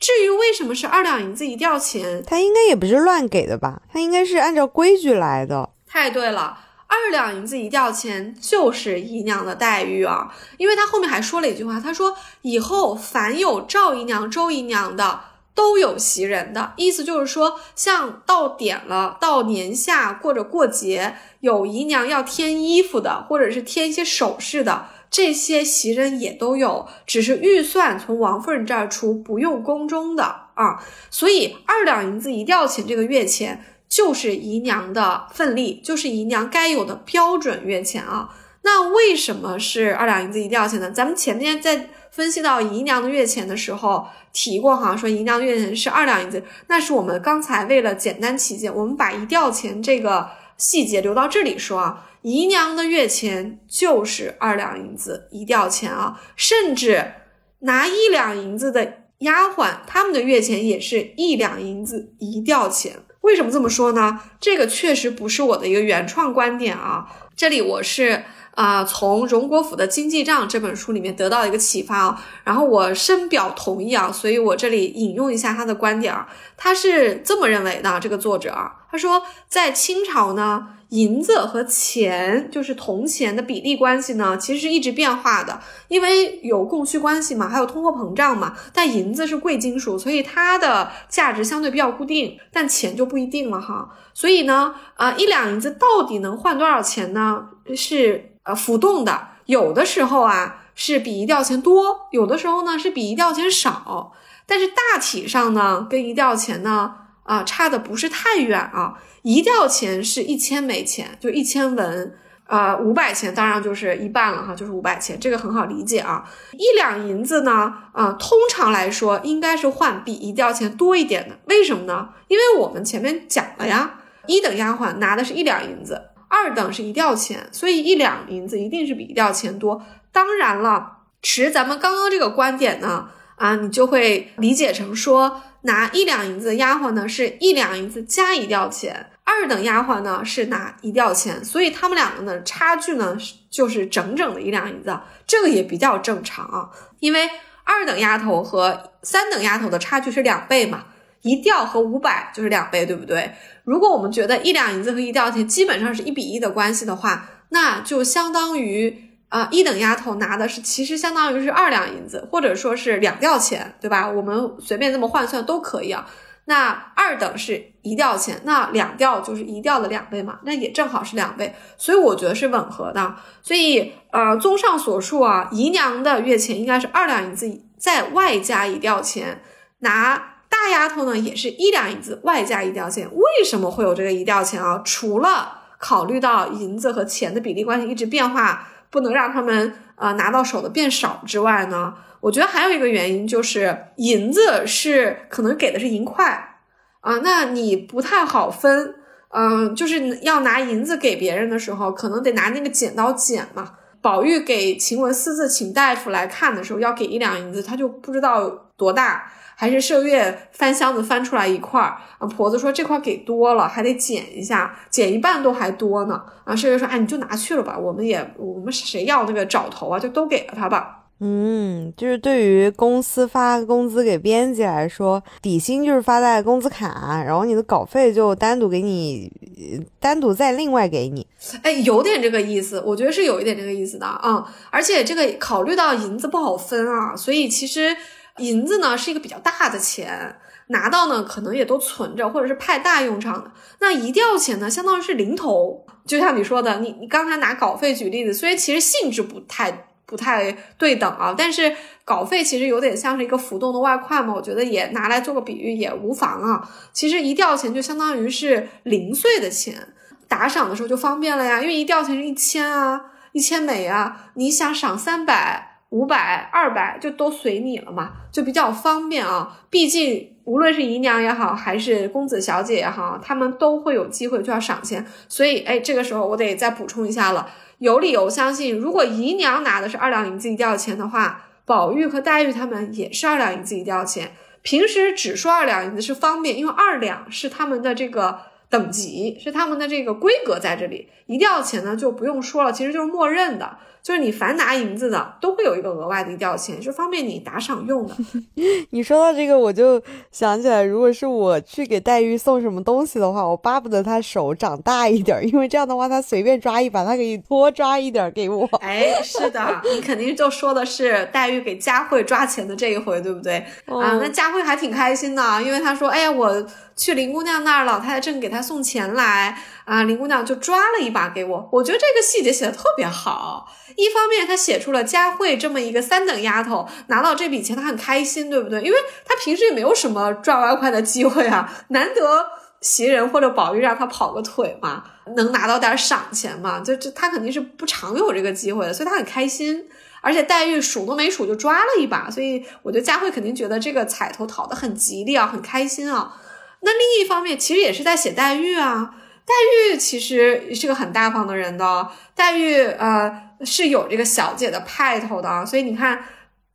至于为什么是二两银子一吊钱，他应该也不是乱给的吧？他应该是按照规矩来的。太对了。二两银子一吊钱就是姨娘的待遇啊，因为他后面还说了一句话，他说以后凡有赵姨娘、周姨娘的，都有袭人的意思，就是说像到点了，到年下或者过节，有姨娘要添衣服的，或者是添一些首饰的，这些袭人也都有，只是预算从王夫人这儿出，不用宫中的啊，所以二两银子一吊钱这个月钱。就是姨娘的份例，就是姨娘该有的标准月钱啊。那为什么是二两银子一吊钱呢？咱们前面在分析到姨娘的月钱的时候提过哈，说姨娘月钱是二两银子，那是我们刚才为了简单起见，我们把一吊钱这个细节留到这里说啊。姨娘的月钱就是二两银子一吊钱啊，甚至拿一两银子的丫鬟，他们的月钱也是一两银子一吊钱。为什么这么说呢？这个确实不是我的一个原创观点啊，这里我是啊从荣国府的经济账这本书里面得到一个启发啊，然后我深表同意啊，所以我这里引用一下他的观点啊，他是这么认为的，这个作者啊，他说在清朝呢。银子和钱就是铜钱的比例关系呢，其实是一直变化的，因为有供需关系嘛，还有通货膨胀嘛。但银子是贵金属，所以它的价值相对比较固定，但钱就不一定了哈。所以呢，啊，一两银子到底能换多少钱呢？是浮动的，有的时候啊是比一吊钱多，有的时候呢是比一吊钱少，但是大体上呢跟一吊钱呢啊差的不是太远啊。一吊钱是一千枚钱，就一千文，呃，五百钱当然就是一半了哈，就是五百钱，这个很好理解啊。一两银子呢，啊，通常来说应该是换比一吊钱多一点的，为什么呢？因为我们前面讲了呀，一等丫鬟拿的是一两银子，二等是一吊钱，所以一两银子一定是比一吊钱多。当然了，持咱们刚刚这个观点呢，啊，你就会理解成说。拿一两银子的丫鬟呢，是一两银子加一吊钱；二等丫鬟呢是拿一吊钱，所以他们两个呢差距呢就是整整的一两银子，这个也比较正常啊。因为二等丫头和三等丫头的差距是两倍嘛，一吊和五百就是两倍，对不对？如果我们觉得一两银子和一吊钱基本上是一比一的关系的话，那就相当于。啊，一等丫头拿的是，其实相当于是二两银子，或者说是两吊钱，对吧？我们随便这么换算都可以啊。那二等是一吊钱，那两吊就是一吊的两倍嘛，那也正好是两倍，所以我觉得是吻合的。所以，呃，综上所述啊，姨娘的月钱应该是二两银子再外加一吊钱，拿大丫头呢也是一两银子外加一吊钱。为什么会有这个一吊钱啊？除了考虑到银子和钱的比例关系一直变化。不能让他们呃拿到手的变少之外呢，我觉得还有一个原因就是银子是可能给的是银块啊，那你不太好分，嗯，就是要拿银子给别人的时候，可能得拿那个剪刀剪嘛。宝玉给晴雯私自请大夫来看的时候，要给一两银子，他就不知道多大。还是麝月翻箱子翻出来一块儿啊，婆子说这块给多了，还得减一下，减一半都还多呢啊。麝月说，哎，你就拿去了吧，我们也我们谁要那个找头啊，就都给了他吧。嗯，就是对于公司发工资给编辑来说，底薪就是发在工资卡，然后你的稿费就单独给你，单独再另外给你。哎，有点这个意思，我觉得是有一点这个意思的啊。而且这个考虑到银子不好分啊，所以其实。银子呢是一个比较大的钱，拿到呢可能也都存着，或者是派大用场的。那一吊钱呢，相当于是零头，就像你说的，你你刚才拿稿费举例子，虽然其实性质不太不太对等啊，但是稿费其实有点像是一个浮动的外快嘛，我觉得也拿来做个比喻也无妨啊。其实一吊钱就相当于是零碎的钱，打赏的时候就方便了呀，因为一吊钱是一千啊，一千美啊，你想赏三百。五百、二百就都随你了嘛，就比较方便啊。毕竟无论是姨娘也好，还是公子小姐也好，他们都会有机会就要赏钱。所以，哎，这个时候我得再补充一下了，有理由相信，如果姨娘拿的是二两银子一吊钱的话，宝玉和黛玉他们也是二两银子一吊钱。平时只说二两银子是方便，因为二两是他们的这个等级，是他们的这个规格在这里。一吊钱呢就不用说了，其实就是默认的。就是你凡拿银子的，都会有一个额外的一吊钱，是方便你打赏用的。你说到这个，我就想起来，如果是我去给黛玉送什么东西的话，我巴不得她手长大一点，因为这样的话，她随便抓一把，她可以多抓一点给我。哎，是的，你肯定就说的是黛玉给佳慧抓钱的这一回，对不对？啊，那佳慧还挺开心的，因为她说：“哎呀，我去林姑娘那儿，老太太正给她送钱来。”啊，林姑娘就抓了一把给我，我觉得这个细节写的特别好。一方面，她写出了佳慧这么一个三等丫头拿到这笔钱，她很开心，对不对？因为她平时也没有什么赚外快的机会啊，难得袭人或者宝玉让她跑个腿嘛，能拿到点赏钱嘛，就这她肯定是不常有这个机会的，所以她很开心。而且黛玉数都没数就抓了一把，所以我觉得佳慧肯定觉得这个彩头讨的很吉利啊，很开心啊。那另一方面，其实也是在写黛玉啊。黛玉其实是个很大方的人的，黛玉呃是有这个小姐的派头的，所以你看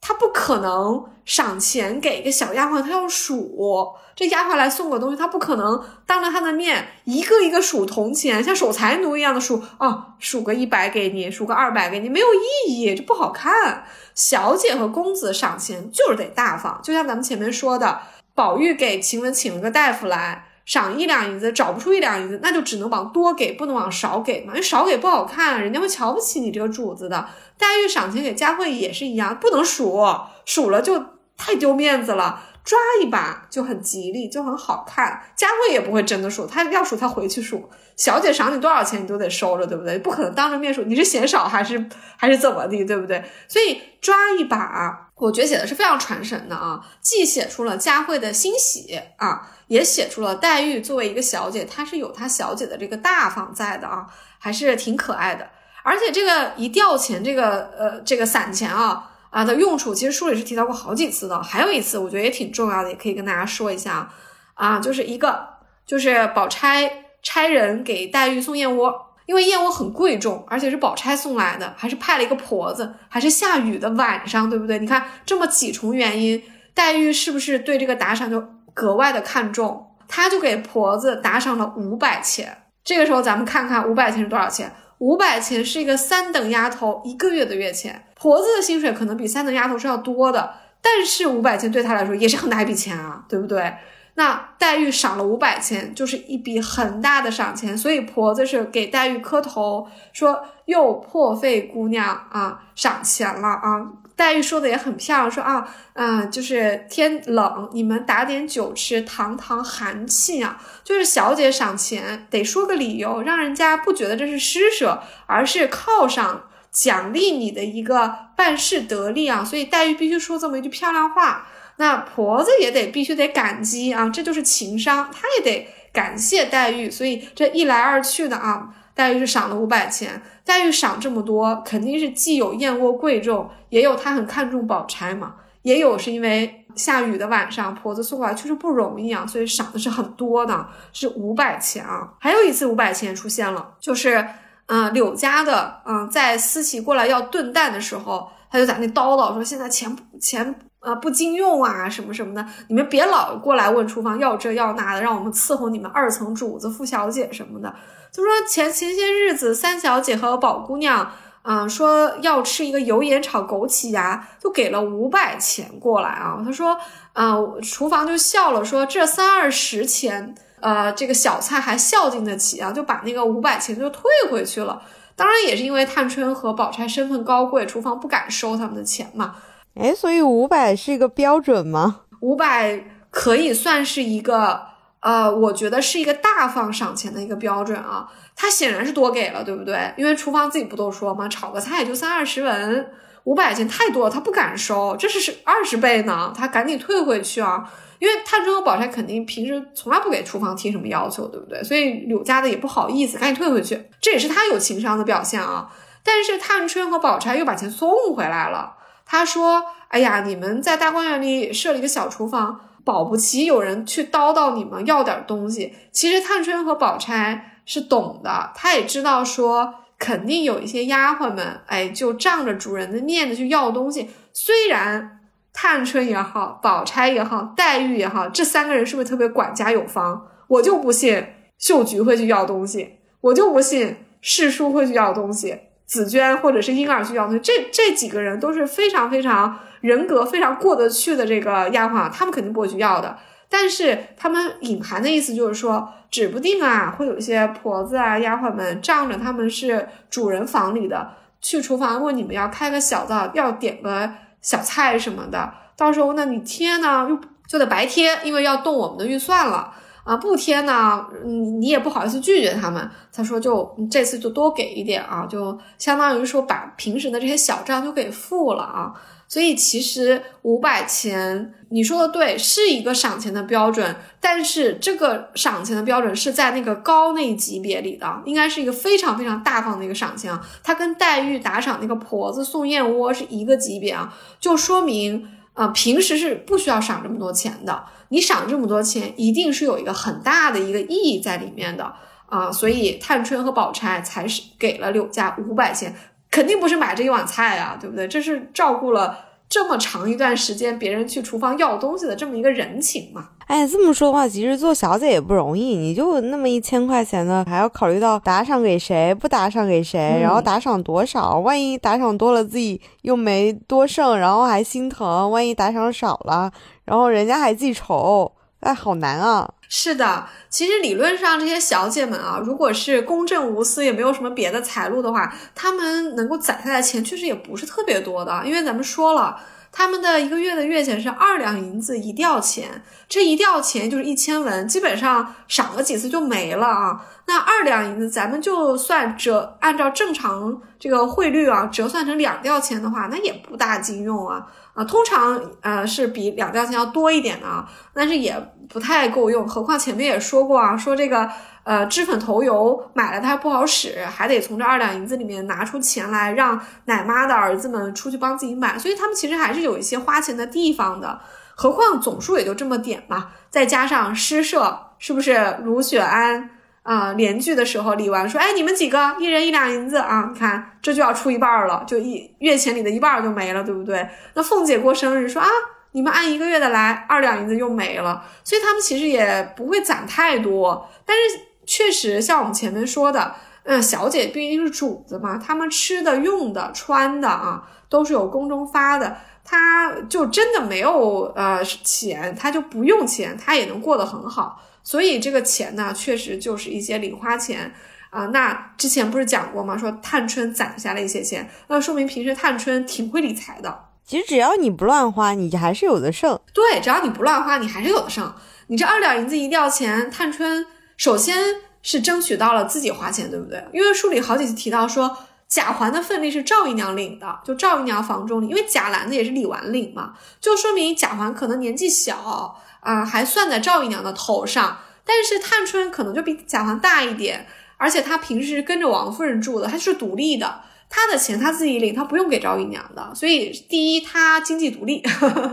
她不可能赏钱给一个小丫鬟，她要数这丫鬟来送个东西，她不可能当着她的面一个一个数铜钱，像守财奴一样的数啊，数个一百给你，数个二百给你，没有意义，这不好看。小姐和公子赏钱就是得大方，就像咱们前面说的，宝玉给晴雯请了个大夫来。赏一两银子，找不出一两银子，那就只能往多给，不能往少给嘛，因为少给不好看，人家会瞧不起你这个主子的。黛玉赏钱给佳慧也是一样，不能数，数了就太丢面子了。抓一把就很吉利，就很好看。佳慧也不会真的数，她要数她回去数。小姐赏你多少钱，你都得收着，对不对？不可能当着面数，你是嫌少还是还是怎么的，对不对？所以抓一把，我觉得写的是非常传神的啊，既写出了佳慧的欣喜啊。也写出了黛玉作为一个小姐，她是有她小姐的这个大方在的啊，还是挺可爱的。而且这个一吊钱，这个呃这个散钱啊啊的用处，其实书里是提到过好几次的。还有一次，我觉得也挺重要的，也可以跟大家说一下啊，就是一个就是宝钗差人给黛玉送燕窝，因为燕窝很贵重，而且是宝钗送来的，还是派了一个婆子，还是下雨的晚上，对不对？你看这么几重原因，黛玉是不是对这个打赏就？格外的看重，他就给婆子打赏了五百钱。这个时候，咱们看看五百钱是多少钱？五百钱是一个三等丫头一个月的月钱。婆子的薪水可能比三等丫头是要多的，但是五百钱对她来说也是很大一笔钱啊，对不对？那黛玉赏了五百钱，就是一笔很大的赏钱，所以婆子是给黛玉磕头说：“又破费姑娘啊，赏钱了啊。”黛玉说的也很漂亮，说啊，嗯，就是天冷，你们打点酒吃，堂堂寒气啊。就是小姐赏钱得说个理由，让人家不觉得这是施舍，而是犒赏奖励你的一个办事得力啊。所以黛玉必须说这么一句漂亮话，那婆子也得必须得感激啊，这就是情商，她也得感谢黛玉。所以这一来二去的啊。黛玉是赏了五百钱，黛玉赏这么多，肯定是既有燕窝贵重，也有她很看重宝钗嘛，也有是因为下雨的晚上，婆子送过来确实不容易啊，所以赏的是很多的，是五百钱啊。还有一次五百钱出现了，就是嗯柳家的嗯在思琪过来要炖蛋的时候，他就在那叨叨说现在钱钱啊不经用啊什么什么的，你们别老过来问厨房要这要那的，让我们伺候你们二层主子傅小姐什么的。就说前前些日子，三小姐和宝姑娘，嗯，说要吃一个油盐炒枸杞芽，就给了五百钱过来啊。他说，嗯，厨房就笑了，说这三二十钱，呃，这个小菜还孝敬得起啊，就把那个五百钱就退回去了。当然也是因为探春和宝钗身份高贵，厨房不敢收他们的钱嘛。哎，所以五百是一个标准吗？五百可以算是一个。呃，我觉得是一个大方赏钱的一个标准啊，他显然是多给了，对不对？因为厨房自己不都说嘛？炒个菜也就三二十文，五百钱太多了，他不敢收，这是是二十倍呢，他赶紧退回去啊。因为探春和宝钗肯定平时从来不给厨房提什么要求，对不对？所以柳家的也不好意思，赶紧退回去，这也是他有情商的表现啊。但是探春和宝钗又把钱送回来了，他说：“哎呀，你们在大观园里设了一个小厨房。”保不齐有人去叨叨你们要点东西。其实探春和宝钗是懂的，他也知道说肯定有一些丫鬟们，哎，就仗着主人的面子去要东西。虽然探春也好，宝钗也好，黛玉也好，这三个人是不是特别管家有方？我就不信秀菊会去要东西，我就不信世叔会去要东西，紫娟或者是婴儿去要东西。这这几个人都是非常非常。人格非常过得去的这个丫鬟，他们肯定不会去要的。但是他们隐含的意思就是说，指不定啊，会有一些婆子啊、丫鬟们仗着他们是主人房里的，去厨房问你们要开个小灶，要点个小菜什么的。到时候那，你贴呢又就得白贴，因为要动我们的预算了啊。不贴呢，你你也不好意思拒绝他们。他说就这次就多给一点啊，就相当于说把平时的这些小账都给付了啊。所以其实五百钱，你说的对，是一个赏钱的标准，但是这个赏钱的标准是在那个高那级别里的，应该是一个非常非常大方的一个赏钱啊。它跟黛玉打赏那个婆子送燕窝是一个级别啊，就说明啊，平时是不需要赏这么多钱的。你赏这么多钱，一定是有一个很大的一个意义在里面的啊。所以探春和宝钗才是给了柳家五百钱。肯定不是买这一碗菜啊，对不对？这是照顾了这么长一段时间别人去厨房要东西的这么一个人情嘛。哎，这么说的话，其实做小姐也不容易，你就那么一千块钱呢，还要考虑到打赏给谁，不打赏给谁，然后打赏多少，万一打赏多了自己又没多剩，然后还心疼，万一打赏少了，然后人家还记仇，哎，好难啊。是的，其实理论上这些小姐们啊，如果是公正无私，也没有什么别的财路的话，她们能够攒下来的钱确实也不是特别多的。因为咱们说了，他们的一个月的月钱是二两银子一吊钱，这一吊钱就是一千文，基本上赏了几次就没了啊。那二两银子，咱们就算折，按照正常这个汇率啊，折算成两吊钱的话，那也不大经用啊。啊，通常呃是比两吊钱要多一点的啊，但是也不太够用。何况前面也说过啊，说这个呃脂粉头油买了它不好使，还得从这二两银子里面拿出钱来让奶妈的儿子们出去帮自己买，所以他们其实还是有一些花钱的地方的。何况总数也就这么点嘛，再加上诗社，是不是卢雪安？啊，联聚的时候，李纨说：“哎，你们几个一人一两银子啊！你看，这就要出一半了，就一月钱里的一半就没了，对不对？那凤姐过生日说啊，你们按一个月的来，二两银子又没了，所以他们其实也不会攒太多。但是确实，像我们前面说的，嗯，小姐毕竟是主子嘛，他们吃的、用的、穿的啊，都是有宫中发的，他就真的没有呃钱，他就不用钱，他也能过得很好。”所以这个钱呢，确实就是一些零花钱啊。那之前不是讲过吗？说探春攒下了一些钱，那说明平时探春挺会理财的。其实只要你不乱花，你还是有的剩。对，只要你不乱花，你还是有的剩。你这二两银子一吊钱，探春首先是争取到了自己花钱，对不对？因为书里好几次提到说，贾环的份例是赵姨娘领的，就赵姨娘房中领，因为贾兰的也是李纨领嘛，就说明贾环可能年纪小。啊，还算在赵姨娘的头上，但是探春可能就比贾环大一点，而且她平时跟着王夫人住的，她是独立的，她的钱她自己领，她不用给赵姨娘的，所以第一，她经济独立，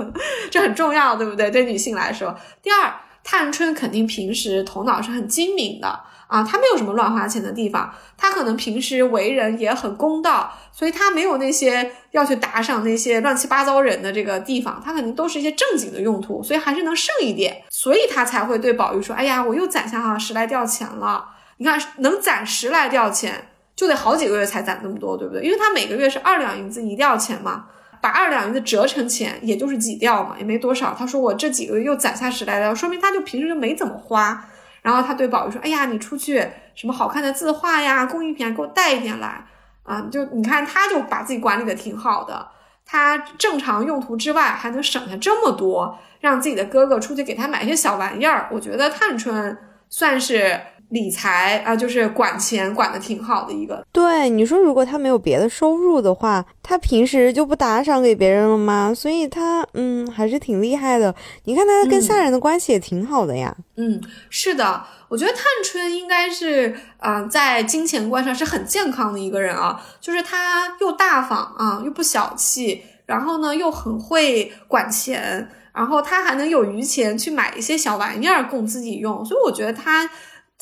这很重要，对不对？对女性来说，第二，探春肯定平时头脑是很精明的。啊，他没有什么乱花钱的地方，他可能平时为人也很公道，所以他没有那些要去打赏那些乱七八糟人的这个地方，他肯定都是一些正经的用途，所以还是能剩一点，所以他才会对宝玉说：“哎呀，我又攒下哈十来吊钱了。你看，能攒十来吊钱，就得好几个月才攒那么多，对不对？因为他每个月是二两银子一吊钱嘛，把二两银子折成钱，也就是几吊嘛，也没多少。他说我这几个月又攒下十来吊，说明他就平时就没怎么花。”然后他对宝玉说：“哎呀，你出去什么好看的字画呀、工艺品啊，给我带一点来啊！就你看，他就把自己管理的挺好的，他正常用途之外还能省下这么多，让自己的哥哥出去给他买些小玩意儿。我觉得探春算是。”理财啊，就是管钱管的挺好的一个。对你说，如果他没有别的收入的话，他平时就不打赏给别人了吗？所以他嗯，还是挺厉害的。你看他跟下人的关系也挺好的呀。嗯，是的，我觉得探春应该是啊，在金钱观上是很健康的一个人啊，就是他又大方啊，又不小气，然后呢又很会管钱。然后他还能有余钱去买一些小玩意儿供自己用，所以我觉得他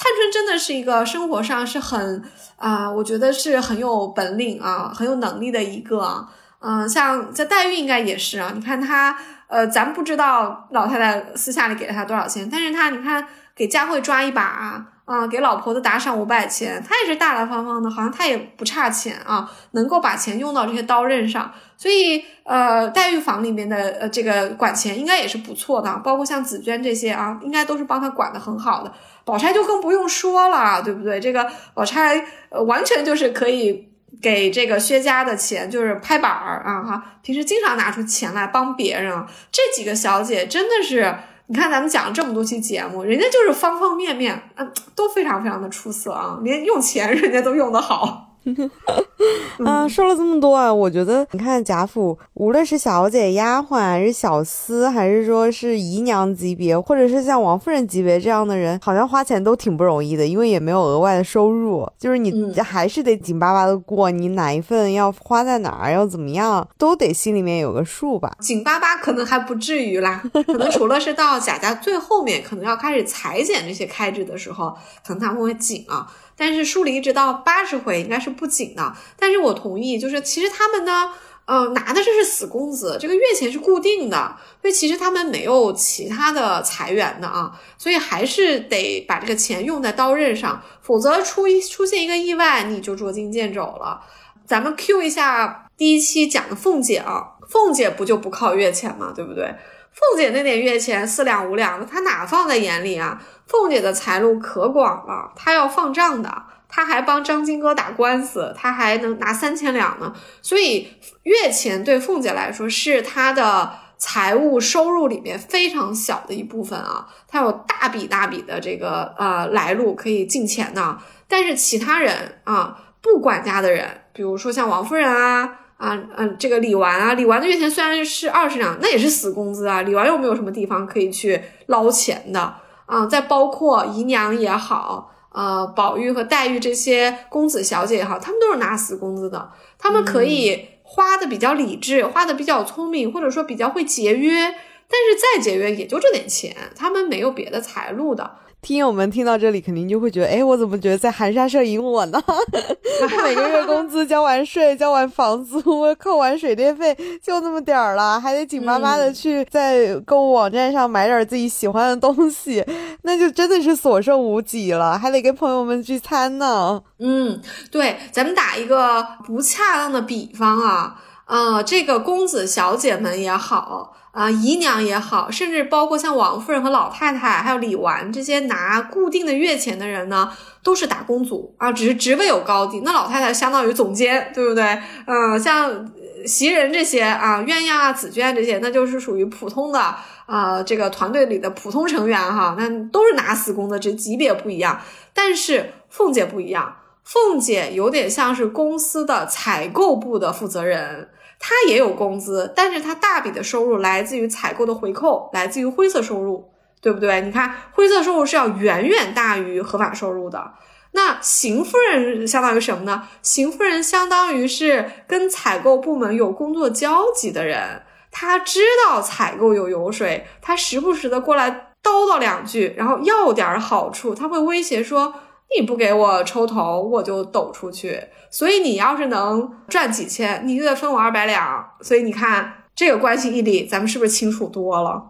探春真的是一个生活上是很啊、我觉得是很有本领啊，很有能力的一个啊。嗯、像在黛玉应该也是啊，你看她，呃，咱不知道老太太私下里给了她多少钱，但是她你看给佳慧抓一把啊、啊给老婆子打赏五百钱，她也是大大方方的，好像她也不差钱啊，能够把钱用到这些刀刃上，所以呃，黛玉坊里面的呃这个管钱应该也是不错的，包括像紫娟这些啊，应该都是帮她管的很好的。宝钗就更不用说了，对不对？这个宝钗完全就是可以给这个薛家的钱，就是拍板儿啊哈，平时经常拿出钱来帮别人啊。这几个小姐真的是，你看咱们讲了这么多期节目，人家就是方方面面，啊、都非常非常的出色啊，连用钱人家都用得好。啊，说了这么多啊，我觉得你看贾府，无论是小姐、丫鬟，还是小厮，还是说是姨娘级别，或者是像王夫人级别这样的人，好像花钱都挺不容易的，因为也没有额外的收入，就是你嗯还是得紧巴巴的过，你哪一份要花在哪儿，要怎么样，都得心里面有个数吧。紧巴巴可能还不至于啦，可能除了是到贾家最后面，可能要开始裁剪这些开支的时候，可能他们会紧啊。但是书里一直到八十回应该是不紧的。但是我同意，就是其实他们呢，呃，拿的这是死工资，这个月钱是固定的，所以其实他们没有其他的财源的啊，所以还是得把这个钱用在刀刃上，否则出一出现一个意外，你就捉襟见肘了。咱们 Q 一下第一期讲的凤姐啊，凤姐不就不靠月钱嘛？对不对？凤姐那点月钱四两五两的，她哪放在眼里啊？凤姐的财路可广了，她要放账的，她还帮张金哥打官司，她还能拿三千两呢。所以月钱对凤姐来说是她的财务收入里面非常小的一部分啊，她有大笔大笔的这个呃来路可以进钱的。但是其他人啊，不管家的人，比如说像王夫人啊。啊，嗯，这个李纨啊，李纨的月钱虽然是二十两，那也是死工资啊。李纨又没有什么地方可以去捞钱的啊。再包括姨娘也好，呃，宝玉和黛玉这些公子小姐也好，他们都是拿死工资的。他们可以花的比较理智，花的比较聪明，或者说比较会节约。但是再节约也就这点钱，他们没有别的财路的。听友们听到这里，肯定就会觉得，哎，我怎么觉得在含沙射影我呢？每个月工资交完税、交完房租、扣完水电费，就那么点儿了，还得紧巴巴的去在购物网站上买点自己喜欢的东西，那就真的是所剩无几了，还得跟朋友们聚餐呢。嗯，对，咱们打一个不恰当的比方啊，呃，这个公子小姐们也好。啊、姨娘也好，甚至包括像王夫人和老太太，还有李纨这些拿固定的月钱的人呢，都是打工族啊，只是职位有高低。那老太太相当于总监，对不对？嗯、像袭人这些啊，鸳鸯啊、紫娟这些，那就是属于普通的啊、这个团队里的普通成员哈，那都是拿死工的，这级别不一样。但是凤姐不一样，凤姐有点像是公司的采购部的负责人。他也有工资，但是他大笔的收入来自于采购的回扣，来自于灰色收入，对不对？你看灰色收入是要远远大于合法收入的。那邢夫人相当于什么呢？邢夫人相当于是跟采购部门有工作交集的人，她知道采购有油水，她时不时的过来叨叨两句，然后要点好处，她会威胁说。你不给我抽头，我就抖出去。所以你要是能赚几千，你就得分我二百两。所以你看这个关系一理，咱们是不是清楚多了？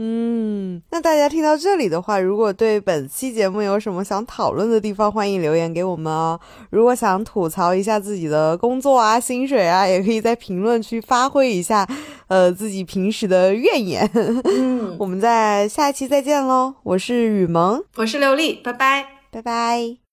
嗯，那大家听到这里的话，如果对本期节目有什么想讨论的地方，欢迎留言给我们哦。如果想吐槽一下自己的工作啊、薪水啊，也可以在评论区发挥一下，呃，自己平时的怨言。嗯，我们在下一期再见喽！我是雨萌，我是刘丽，拜拜。拜拜。